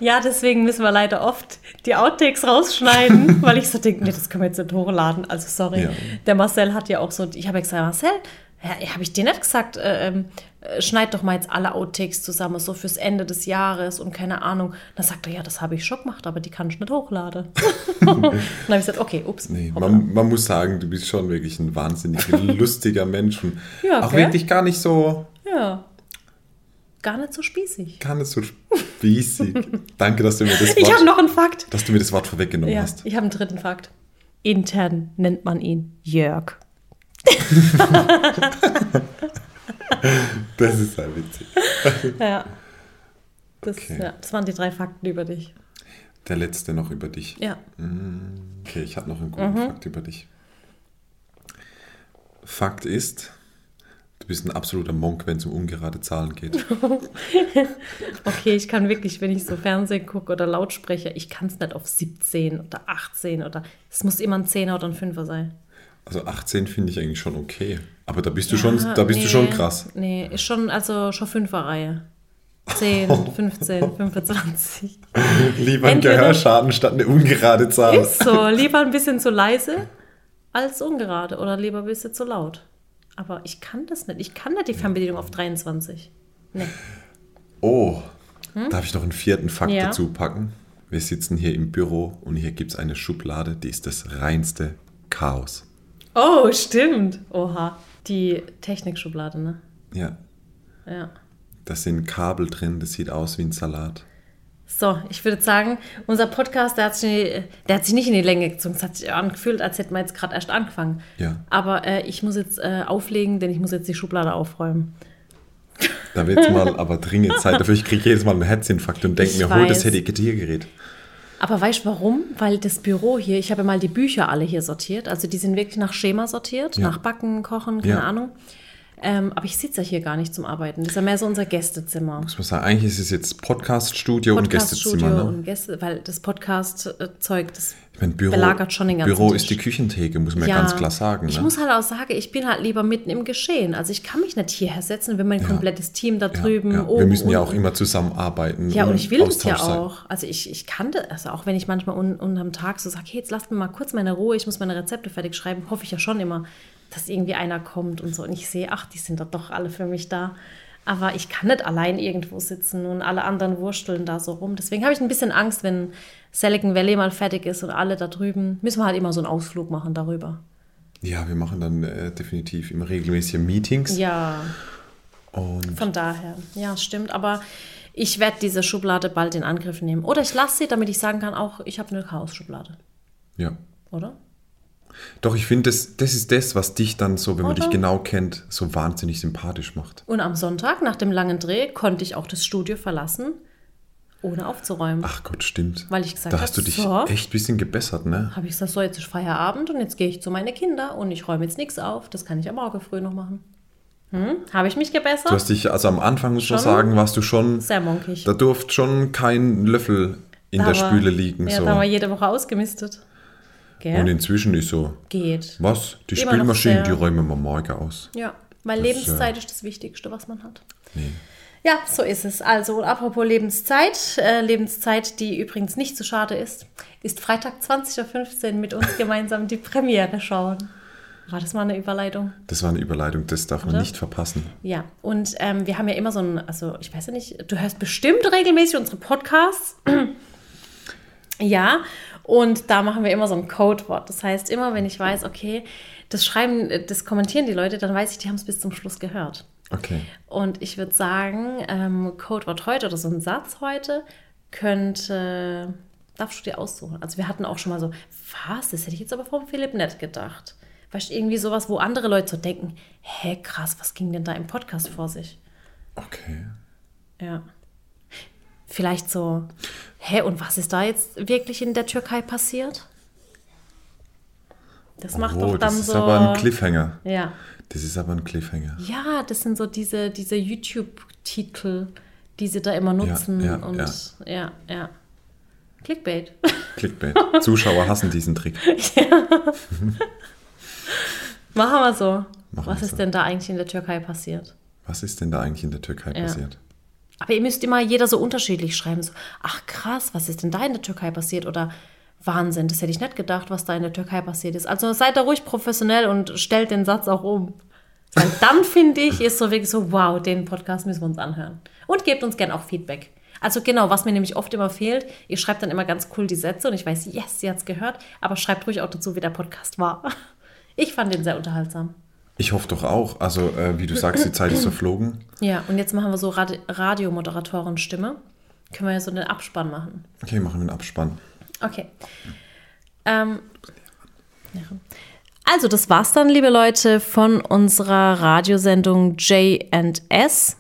ja, deswegen müssen wir leider oft die Outtakes rausschneiden, weil ich so denke, nee, das können wir jetzt nicht hochladen. Also sorry. Ja. Der Marcel hat ja auch so, ich habe ja gesagt, Marcel, ja, habe ich dir nicht gesagt, äh, ähm, äh, schneid doch mal jetzt alle Outtakes zusammen, so fürs Ende des Jahres und keine Ahnung. Dann sagt er, ja, das habe ich schon gemacht, aber die kann ich nicht hochladen. Dann habe ich gesagt, okay, ups. Nee, man, man muss sagen, du bist schon wirklich ein wahnsinnig lustiger Mensch und Ja, auch okay. wirklich gar nicht so, Ja. gar nicht so spießig. Gar nicht so spießig. Danke, dass du mir das Ich habe Wort, noch einen Fakt. dass du mir das Wort vorweggenommen Ja, hast. ich habe einen dritten Fakt. Intern nennt man ihn Jörg. Das ist halt witzig. Ja. Das, Okay. ja. das waren die drei Fakten über dich. Der letzte noch über dich. Ja. Okay, ich habe noch einen guten Mhm. Fakt über dich. Fakt ist, du bist ein absoluter Monk, wenn es um ungerade Zahlen geht. Okay, ich kann wirklich, wenn ich so Fernsehen gucke oder Lautsprecher, ich kann es nicht auf 17 oder 18 oder es muss immer ein 10er oder ein 5er sein. Also 18 finde ich eigentlich schon okay. Aber da bist du schon, da bist du schon krass. Nee, ist schon, also schon 5er Reihe. 10, 15, 25. Lieber ein Entweder- Gehörschaden statt eine ungerade Zahl. Ist so, lieber ein bisschen zu leise als ungerade oder lieber ein bisschen zu laut. Aber ich kann das nicht. Ich kann nicht die Fernbedienung auf 23. Nee. Oh, darf ich noch einen vierten Fakt Hm? Ja. dazu packen? Wir sitzen hier im Büro und hier gibt es eine Schublade, die ist das reinste Chaos. Oh, stimmt. Oha. Die Technikschublade, ne? Ja, Ja. da sind Kabel drin, das sieht aus wie ein Salat. So, ich würde sagen, unser Podcast, der hat, sich, der hat sich nicht in die Länge gezogen. Es hat sich angefühlt, als hätten wir jetzt gerade erst angefangen. Ja. Aber äh, ich muss jetzt äh, auflegen, denn ich muss jetzt die Schublade aufräumen. Da wird mal aber dringend Zeit dafür. Ich kriege jedes Mal einen Herzinfarkt und denke mir, hol das weiß. Aber weißt du warum? Weil das Büro hier, ich habe mal die Bücher alle hier sortiert. Also die sind wirklich nach Schema sortiert, Ja. nach Backen, Kochen, keine Ja. Ahnung. Ähm, aber ich sitze ja hier gar nicht zum Arbeiten. Das ist ja mehr so unser Gästezimmer. Muss man sagen, eigentlich ist es jetzt Podcast-Studio und Gästezimmer. Podcast-Studio Ne? und Gäste, weil das Podcast-Zeug, das Ich mein, Büro, belagert schon den ganzen Büro Tisch. ist die Küchentheke, muss man ja, ganz klar sagen. Ich ne? muss halt auch sagen, ich bin halt lieber mitten im Geschehen. Also ich kann mich nicht hierher setzen, wenn mein Ja. komplettes Team da ja, drüben ja. Wir oben müssen ja und- auch immer zusammenarbeiten. Ja, und ich will das ja Austausch sein. auch. Also ich, ich kann das, also auch wenn ich manchmal un, unterm Tag so sage, hey, jetzt lasst mir mal kurz meine Ruhe, ich muss meine Rezepte fertig schreiben, hoffe ich ja schon immer, dass irgendwie einer kommt und so. Und ich sehe, ach, die sind doch doch alle für mich da. Aber ich kann nicht allein irgendwo sitzen und alle anderen wursteln da so rum. Deswegen habe ich ein bisschen Angst, wenn Silicon Valley mal fertig ist und alle da drüben, müssen wir halt immer so einen Ausflug machen darüber. Ja, wir machen dann äh, definitiv immer regelmäßige Meetings. Ja, Und von daher. Ja, stimmt. Aber ich werde diese Schublade bald in Angriff nehmen. Oder ich lasse sie, damit ich sagen kann, auch ich habe eine Chaos-Schublade. ja. Oder? Doch, ich finde, das, das ist das, was dich dann so, wenn man Oder? dich genau kennt, so wahnsinnig sympathisch macht. Und am Sonntag, nach dem langen Dreh, konnte ich auch das Studio verlassen, ohne aufzuräumen. Ach Gott, stimmt. Weil ich gesagt Da hab, hast du dich so. echt ein bisschen gebessert, ne? Habe ich gesagt, so, jetzt ist Feierabend und jetzt gehe ich zu meinen Kindern und ich räume jetzt nichts auf. Das kann ich am Morgen früh noch machen. Hm? Habe ich mich gebessert? Du hast dich, also am Anfang muss man Schon? sagen, warst du schon, Sehr monkig. da durfte schon kein Löffel in Da der war- Spüle liegen. Ja, so. da haben wir jede Woche ausgemistet. Gell? Und inzwischen ist so, Geht. was? Die Immer noch sehr- die räumen wir morgen aus. Ja, weil Das, Lebenszeit ist das Wichtigste, was man hat. Nee. Ja, so ist es. Also, und apropos Lebenszeit, äh, Lebenszeit, die übrigens nicht so schade ist, ist Freitag 20.15 Uhr mit uns gemeinsam die Premiere schauen. War das mal eine Überleitung? Das war eine Überleitung, das darf man Oder? nicht verpassen. Ja, und ähm, wir haben ja immer so ein, also ich weiß ja nicht, du hörst bestimmt regelmäßig unsere Podcasts. Ja, und da machen wir immer so ein Codewort. Das heißt, immer wenn ich weiß, okay, das schreiben, das kommentieren die Leute, dann weiß ich, die haben es bis zum Schluss gehört. Okay. Und ich würde sagen, ähm, Codewort heute oder so ein Satz heute könnte, darfst du dir aussuchen. Also wir hatten auch schon mal so, was, das hätte ich jetzt aber vom Philipp nicht gedacht. Weißt du, irgendwie sowas, wo andere Leute so denken, hä, krass, was ging denn da im Podcast vor sich? Okay. Ja. Vielleicht so, hä, und was ist da jetzt wirklich in der Türkei passiert? Das macht oh, doch dann das ist so. aber ein Cliffhanger. ja. Das ist aber ein Cliffhanger. Ja, das sind so diese, diese YouTube-Titel, die sie da immer nutzen. ja, und ja. ja, ja. Clickbait. Clickbait. Zuschauer hassen diesen Trick. Machen wir so. Machen Was wir ist so. denn da eigentlich in der Türkei passiert? Was ist denn da eigentlich in der Türkei Ja. passiert? Aber ihr müsst immer jeder so unterschiedlich schreiben. So, ach krass, was ist denn da in der Türkei passiert? Oder Wahnsinn, das hätte ich nicht gedacht, was da in der Türkei passiert ist. Also seid da ruhig professionell und stellt den Satz auch um. Weil dann finde ich, ist so wirklich so, wow, den Podcast müssen wir uns anhören. Und gebt uns gern auch Feedback. Also genau, was mir nämlich oft immer fehlt, ihr schreibt dann immer ganz cool die Sätze und ich weiß, yes, sie hat es gehört, aber schreibt ruhig auch dazu, wie der Podcast war. Ich fand den sehr unterhaltsam. Ich hoffe doch auch. Also, äh, wie du sagst, die Zeit ist verflogen. Ja, und jetzt machen wir so Radi Radiomoderatoren-Stimme. Können wir ja so einen Abspann machen. Okay, machen wir einen Abspann. Okay. Ähm. Also, das war's dann, liebe Leute, von unserer Radiosendung J&S.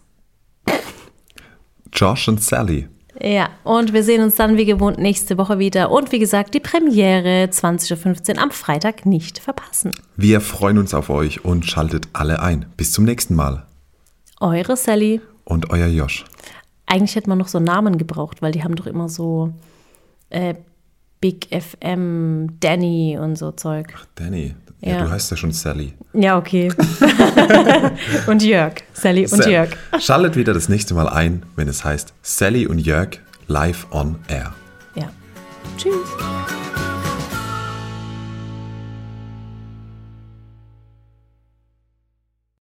Josh und Sally. Ja, und wir sehen uns dann wie gewohnt nächste Woche wieder. Und wie gesagt, die Premiere 20.15 Uhr am Freitag nicht verpassen. Wir freuen uns auf euch und schaltet alle ein. Bis zum nächsten Mal. Eure Sally. Und euer Josh. Eigentlich hätte man noch so Namen gebraucht, weil die haben doch immer so äh, Big FM, Danny und so Zeug. Ach, Danny. Ja, Ja. du heißt ja schon Sally. Ja, okay. und Jörg. Sally und Sa- Jörg. Schaltet wieder das nächste Mal ein, wenn es heißt Sally und Jörg live on air. Ja. Tschüss.